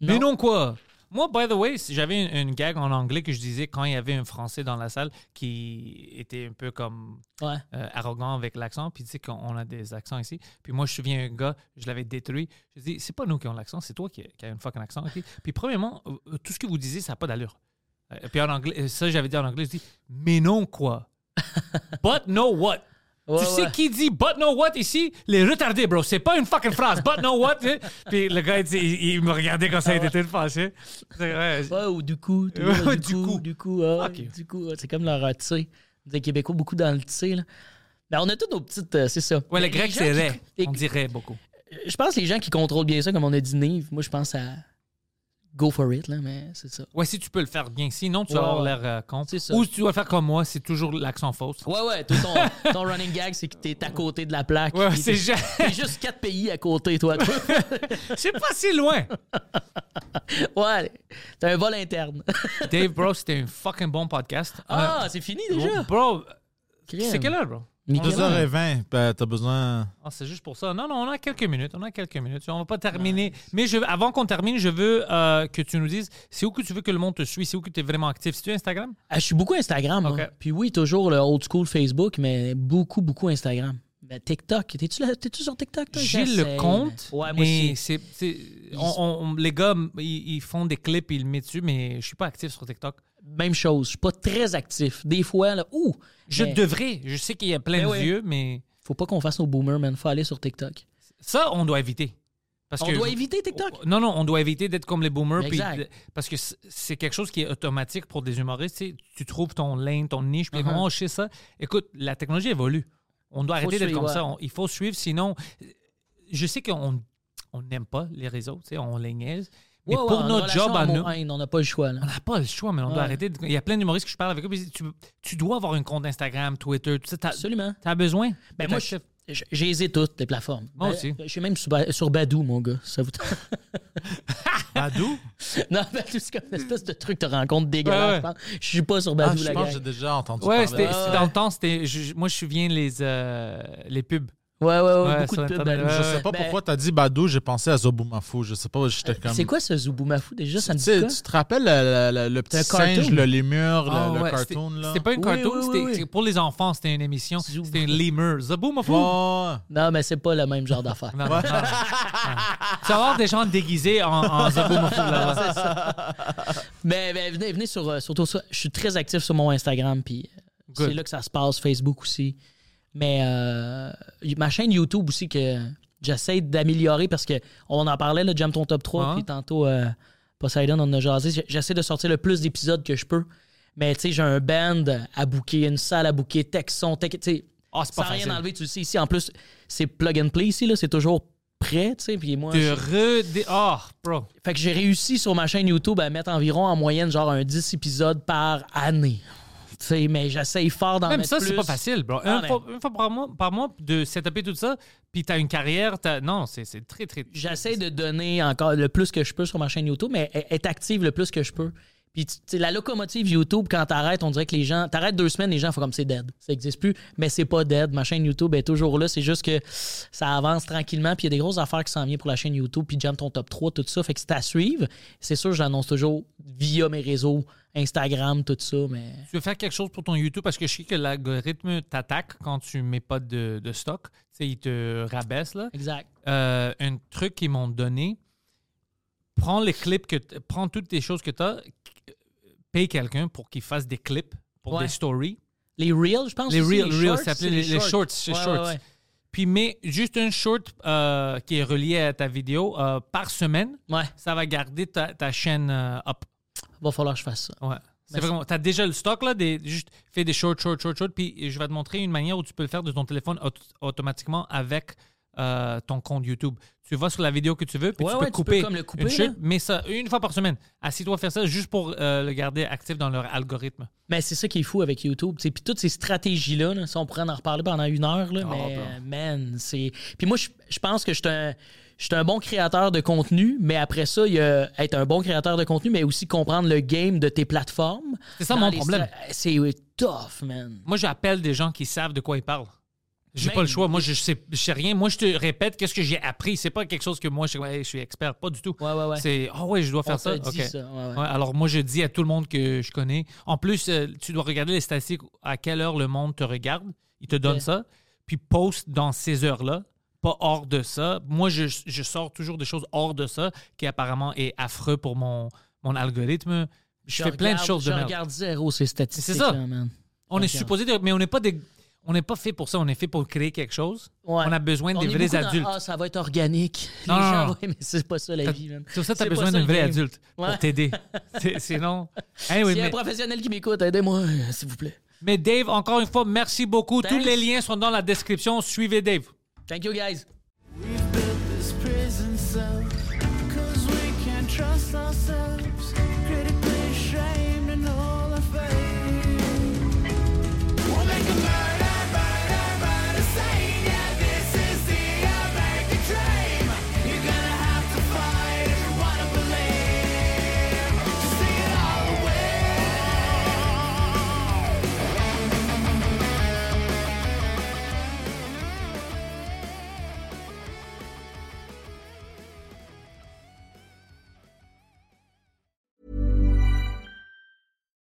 Non. Mais non, quoi? Moi, by the way, j'avais une, une gag en anglais que je disais quand il y avait un Français dans la salle qui était un peu comme Ouais. euh, arrogant avec l'accent, puis tu sais qu'on on a des accents ici. Puis moi, je me souviens un gars, je l'avais détruit. Je dis, c'est pas nous qui avons l'accent, c'est toi qui, qui as une fucking accent. Puis premièrement, euh, euh, tout ce que vous disiez, ça n'a pas d'allure. Puis en anglais, ça, j'avais dit en anglais, je dis, mais non, quoi? But no what? Ouais, tu sais ouais. qui dit but no what ici? Les retardés, bro. C'est pas une fucking phrase. But no what? Puis le gars, il, dit- il- il me regardait comme ça, il était. C'est vrai. Ouais, ou du coup. Ouais, du coup, du coup. ah. Du coup, ah, c'est comme leur tu sais. Des Québécois, beaucoup dans le tu sais, là. Ben, on a toutes nos petites. euh, c'est ça. Ouais, Mais le grec, les c'est qui- vrai. les- On dirait beaucoup. Je pense que les gens qui contrôlent bien ça, comme on a dit Nive, moi, je pense à. Go for it, là, mais c'est ça. Ouais, si tu peux le faire bien. Sinon, tu vas avoir l'air euh, con. C'est ça. Ou tu dois faire comme moi, c'est toujours l'accent fausse. Ouais, ouais, toi, ton, ton running gag, c'est que t'es à côté de la plaque. Ouais, c'est T'es juste quatre pays à côté, toi. C'est pas si loin. ouais, t'as un vol interne. Dave, bro, c'était un fucking bon podcast. Ah, Euh, c'est fini déjà? Bro, c'est quelle heure, bro? Nickel. 2h20, ben, t'as besoin. Ah, c'est juste pour ça. Non, non, on a quelques minutes. On a quelques minutes. On va pas terminer. Mais je, avant qu'on termine, je veux euh, que tu nous dises c'est où que tu veux que le monde te suit, c'est où que tu es vraiment actif? C'est-tu Instagram? Ah, je suis beaucoup Instagram. Puis oui, toujours le old school Facebook, mais beaucoup, beaucoup Instagram. Ben, TikTok. T'es-tu là- t'es-tu sur TikTok, toi? J'ai le compte. mais- Ouais, moi mais aussi. c'est, c'est- on- on- les gars, ils, ils font des clips, ils le mettent dessus, mais je suis pas actif sur TikTok. Même chose. Je suis pas très actif. Des fois, là, ouh! Je mais devrais. Je sais qu'il y a plein Ben de oui. vieux, mais Faut pas qu'on fasse nos boomers, man. Faut aller sur TikTok. ça, on doit éviter. Parce On que- doit éviter TikTok? Non, non, on doit éviter d'être comme les boomers. puis parce que c'est- quelque chose qui est automatique pour des humoristes. tu sais. Tu trouves ton lane, ton niche, puis Uh-huh. oh, je sais ça. Écoute, la technologie évolue. On doit arrêter d'être comme ouais. ça. On- il faut suivre, sinon, je sais qu'on on n'aime pas les réseaux, tu sais, on les niaise. Mais Ouais, pour notre job à nous, haine, on n'a pas le choix. Là. on n'a pas le choix, mais on doit arrêter. de- Il y a plein d'humoristes que je parle avec eux. Tu, tu dois avoir un compte Instagram, Twitter, tout ça. T'as Absolument. as besoin. Ben moi, je- je- j'ai hésité toutes les plateformes. Moi Ben, aussi. Je suis même sur, Ba- sur Badou, mon gars. Ça vous... Badou? non, Badou, c'est comme une espèce de truc de rencontre dégueulasse. Ouais, ouais. je. Je suis pas sur Ah, Badou, je la pense que j'ai déjà entendu Ouais, parler. Ouais, dans le temps, c'était. je- Moi, je me souviens les, euh, les pubs. Ouais, ouais, ouais, Ouais, beaucoup sur de pubs Internet, Je sais pas Ben, pourquoi t'as dit Badou, j'ai pensé à Zoboumafou. Je sais pas, j'étais comme. C'est quoi ce Zouboumafu déjà? Ça me Tu dit sais, quoi? tu te rappelles le, le- le petit singe, le lémur, le, Ah, le ouais, cartoon, c'était- là? C'était pas un Oui, cartoon, oui, oui, c'était oui. c'était pour les enfants, c'était une émission. C'était un lemur. Zaboumafou. Ouais. Non, mais c'est pas le même genre d'affaire. Tu vas avoir des gens déguisés en, en Zaboumafou là-bas. Mais, mais venez, venez sur, euh, surtout ça. Je suis très actif sur mon Instagram, puis euh, c'est là que ça se passe, Facebook aussi. Mais euh, ma chaîne YouTube aussi que j'essaie d'améliorer parce que on en parlait, là, Jam ton top 3, Ah. puis tantôt euh, Poseidon, on en a jasé. J'essaie de sortir le plus d'épisodes que je peux. Mais tu sais, j'ai un band à booker, une salle à tech, tu sais, Ah, c'est pas sans rien enlever, tu le sais ici. En plus, c'est plug and play ici, là, c'est toujours prêt, tu sais. Puis moi, De je- redé... Ah, bro. fait que j'ai réussi sur ma chaîne YouTube à mettre environ en moyenne genre un 10 épisodes par année. Sais, mais j'essaye fort d'en Même mettre ça, c'est plus. pas facile, bro. Ah, Une, mais- fois, une fois par mois, par mois de setuper tout ça, puis t'as une carrière, t'as... non, c'est c'est très, très. J'essaie de donner encore le plus que je peux sur ma chaîne YouTube, mais e- être active le plus que je peux. Puis, la locomotive YouTube, quand t'arrêtes, on dirait que les gens. T'arrêtes deux semaines, les gens font comme c'est dead. Ça existe plus, mais c'est pas dead. Ma chaîne YouTube est toujours là. C'est juste que ça avance tranquillement. Puis, il y a des grosses affaires qui s'en viennent pour la chaîne YouTube. Puis, Jam ton top 3, tout ça. Fait que c'est à suivre. C'est sûr, j'annonce toujours via mes réseaux, Instagram, tout ça. Mais Tu veux faire quelque chose pour ton YouTube? Parce que je sais que l'algorithme t'attaque quand tu mets pas de, de stock. Tu sais, il te rabaisse, là. exact. Euh, un truc qu'ils m'ont donné, prends les clips que prends toutes les choses que tu as, paye quelqu'un pour qu'il fasse des clips pour Ouais. des stories. Les Reels, je pense. Les Reels, Reels, ça s'appelait les, les shorts, les Ouais, shorts. ouais. Puis mets juste un short euh, qui est relié à ta vidéo euh, par semaine. Ça va garder ta, ta chaîne euh, up. va falloir que je fasse ça. Ouais. C'est vraiment, t'as déjà le stock là, des, juste fais des shorts, shorts, shorts, shorts, puis je vais te montrer une manière où tu peux le faire de ton téléphone auto- automatiquement avec euh, ton compte YouTube. Tu vas sur la vidéo que tu veux, puis Ouais, tu ouais, peux tu couper, peux comme le couper, une chute, mets ça une fois par semaine. Assis-toi à faire ça juste pour euh, le garder actif dans leur algorithme. Mais c'est ça qui est fou avec YouTube. tu. Puis toutes ces stratégies-là, là, ça, on pourrait en reparler pendant une heure, là, Ah, mais man, c'est. Puis moi, je, je pense que je suis un. Je suis un bon créateur de contenu, mais après ça, il y a être un bon créateur de contenu, mais aussi comprendre le game de tes plateformes. C'est ça mon problème. C'est tough, man. Moi, j'appelle des gens qui savent de quoi ils parlent. J'ai pas le choix. Moi, je sais, je sais rien. Moi, je te répète qu'est-ce que j'ai appris? C'est pas quelque chose que moi, je, je suis expert. Pas du tout. Ouais, ouais, ouais. C'est, ah ouais, je dois faire On ça? ça, alors, moi, je dis à tout le monde que je connais. En plus, euh, tu dois regarder les statistiques, à quelle heure le monde te regarde. Il te donne ça. Puis, poste dans ces heures-là, pas hors de ça. Moi, je, je sors toujours des choses hors de ça, qui apparemment est affreux pour mon, mon algorithme. Je, fais plein de choses de Je regarde zéro ces statistiques. C'est ça. là, man. On est supposé, de- mais on n'est pas des. On n'est pas fait pour ça, on est fait pour créer quelque chose. Ouais. On a besoin On des vrais beaucoup dans, adultes. Ah, ça va être organique. Les Non, non, gens, ouais, mais c'est pas ça la vie. C'est pour ça tu as besoin d'un vrai game. adulte Ouais. pour t'aider. Sinon. Anyway, S'il y a un professionnel qui m'écoute, aidez-moi, s'il vous plaît. mais Dave, encore une fois, merci beaucoup. Tous les liens sont dans la description. Suivez Dave. Thank you, guys.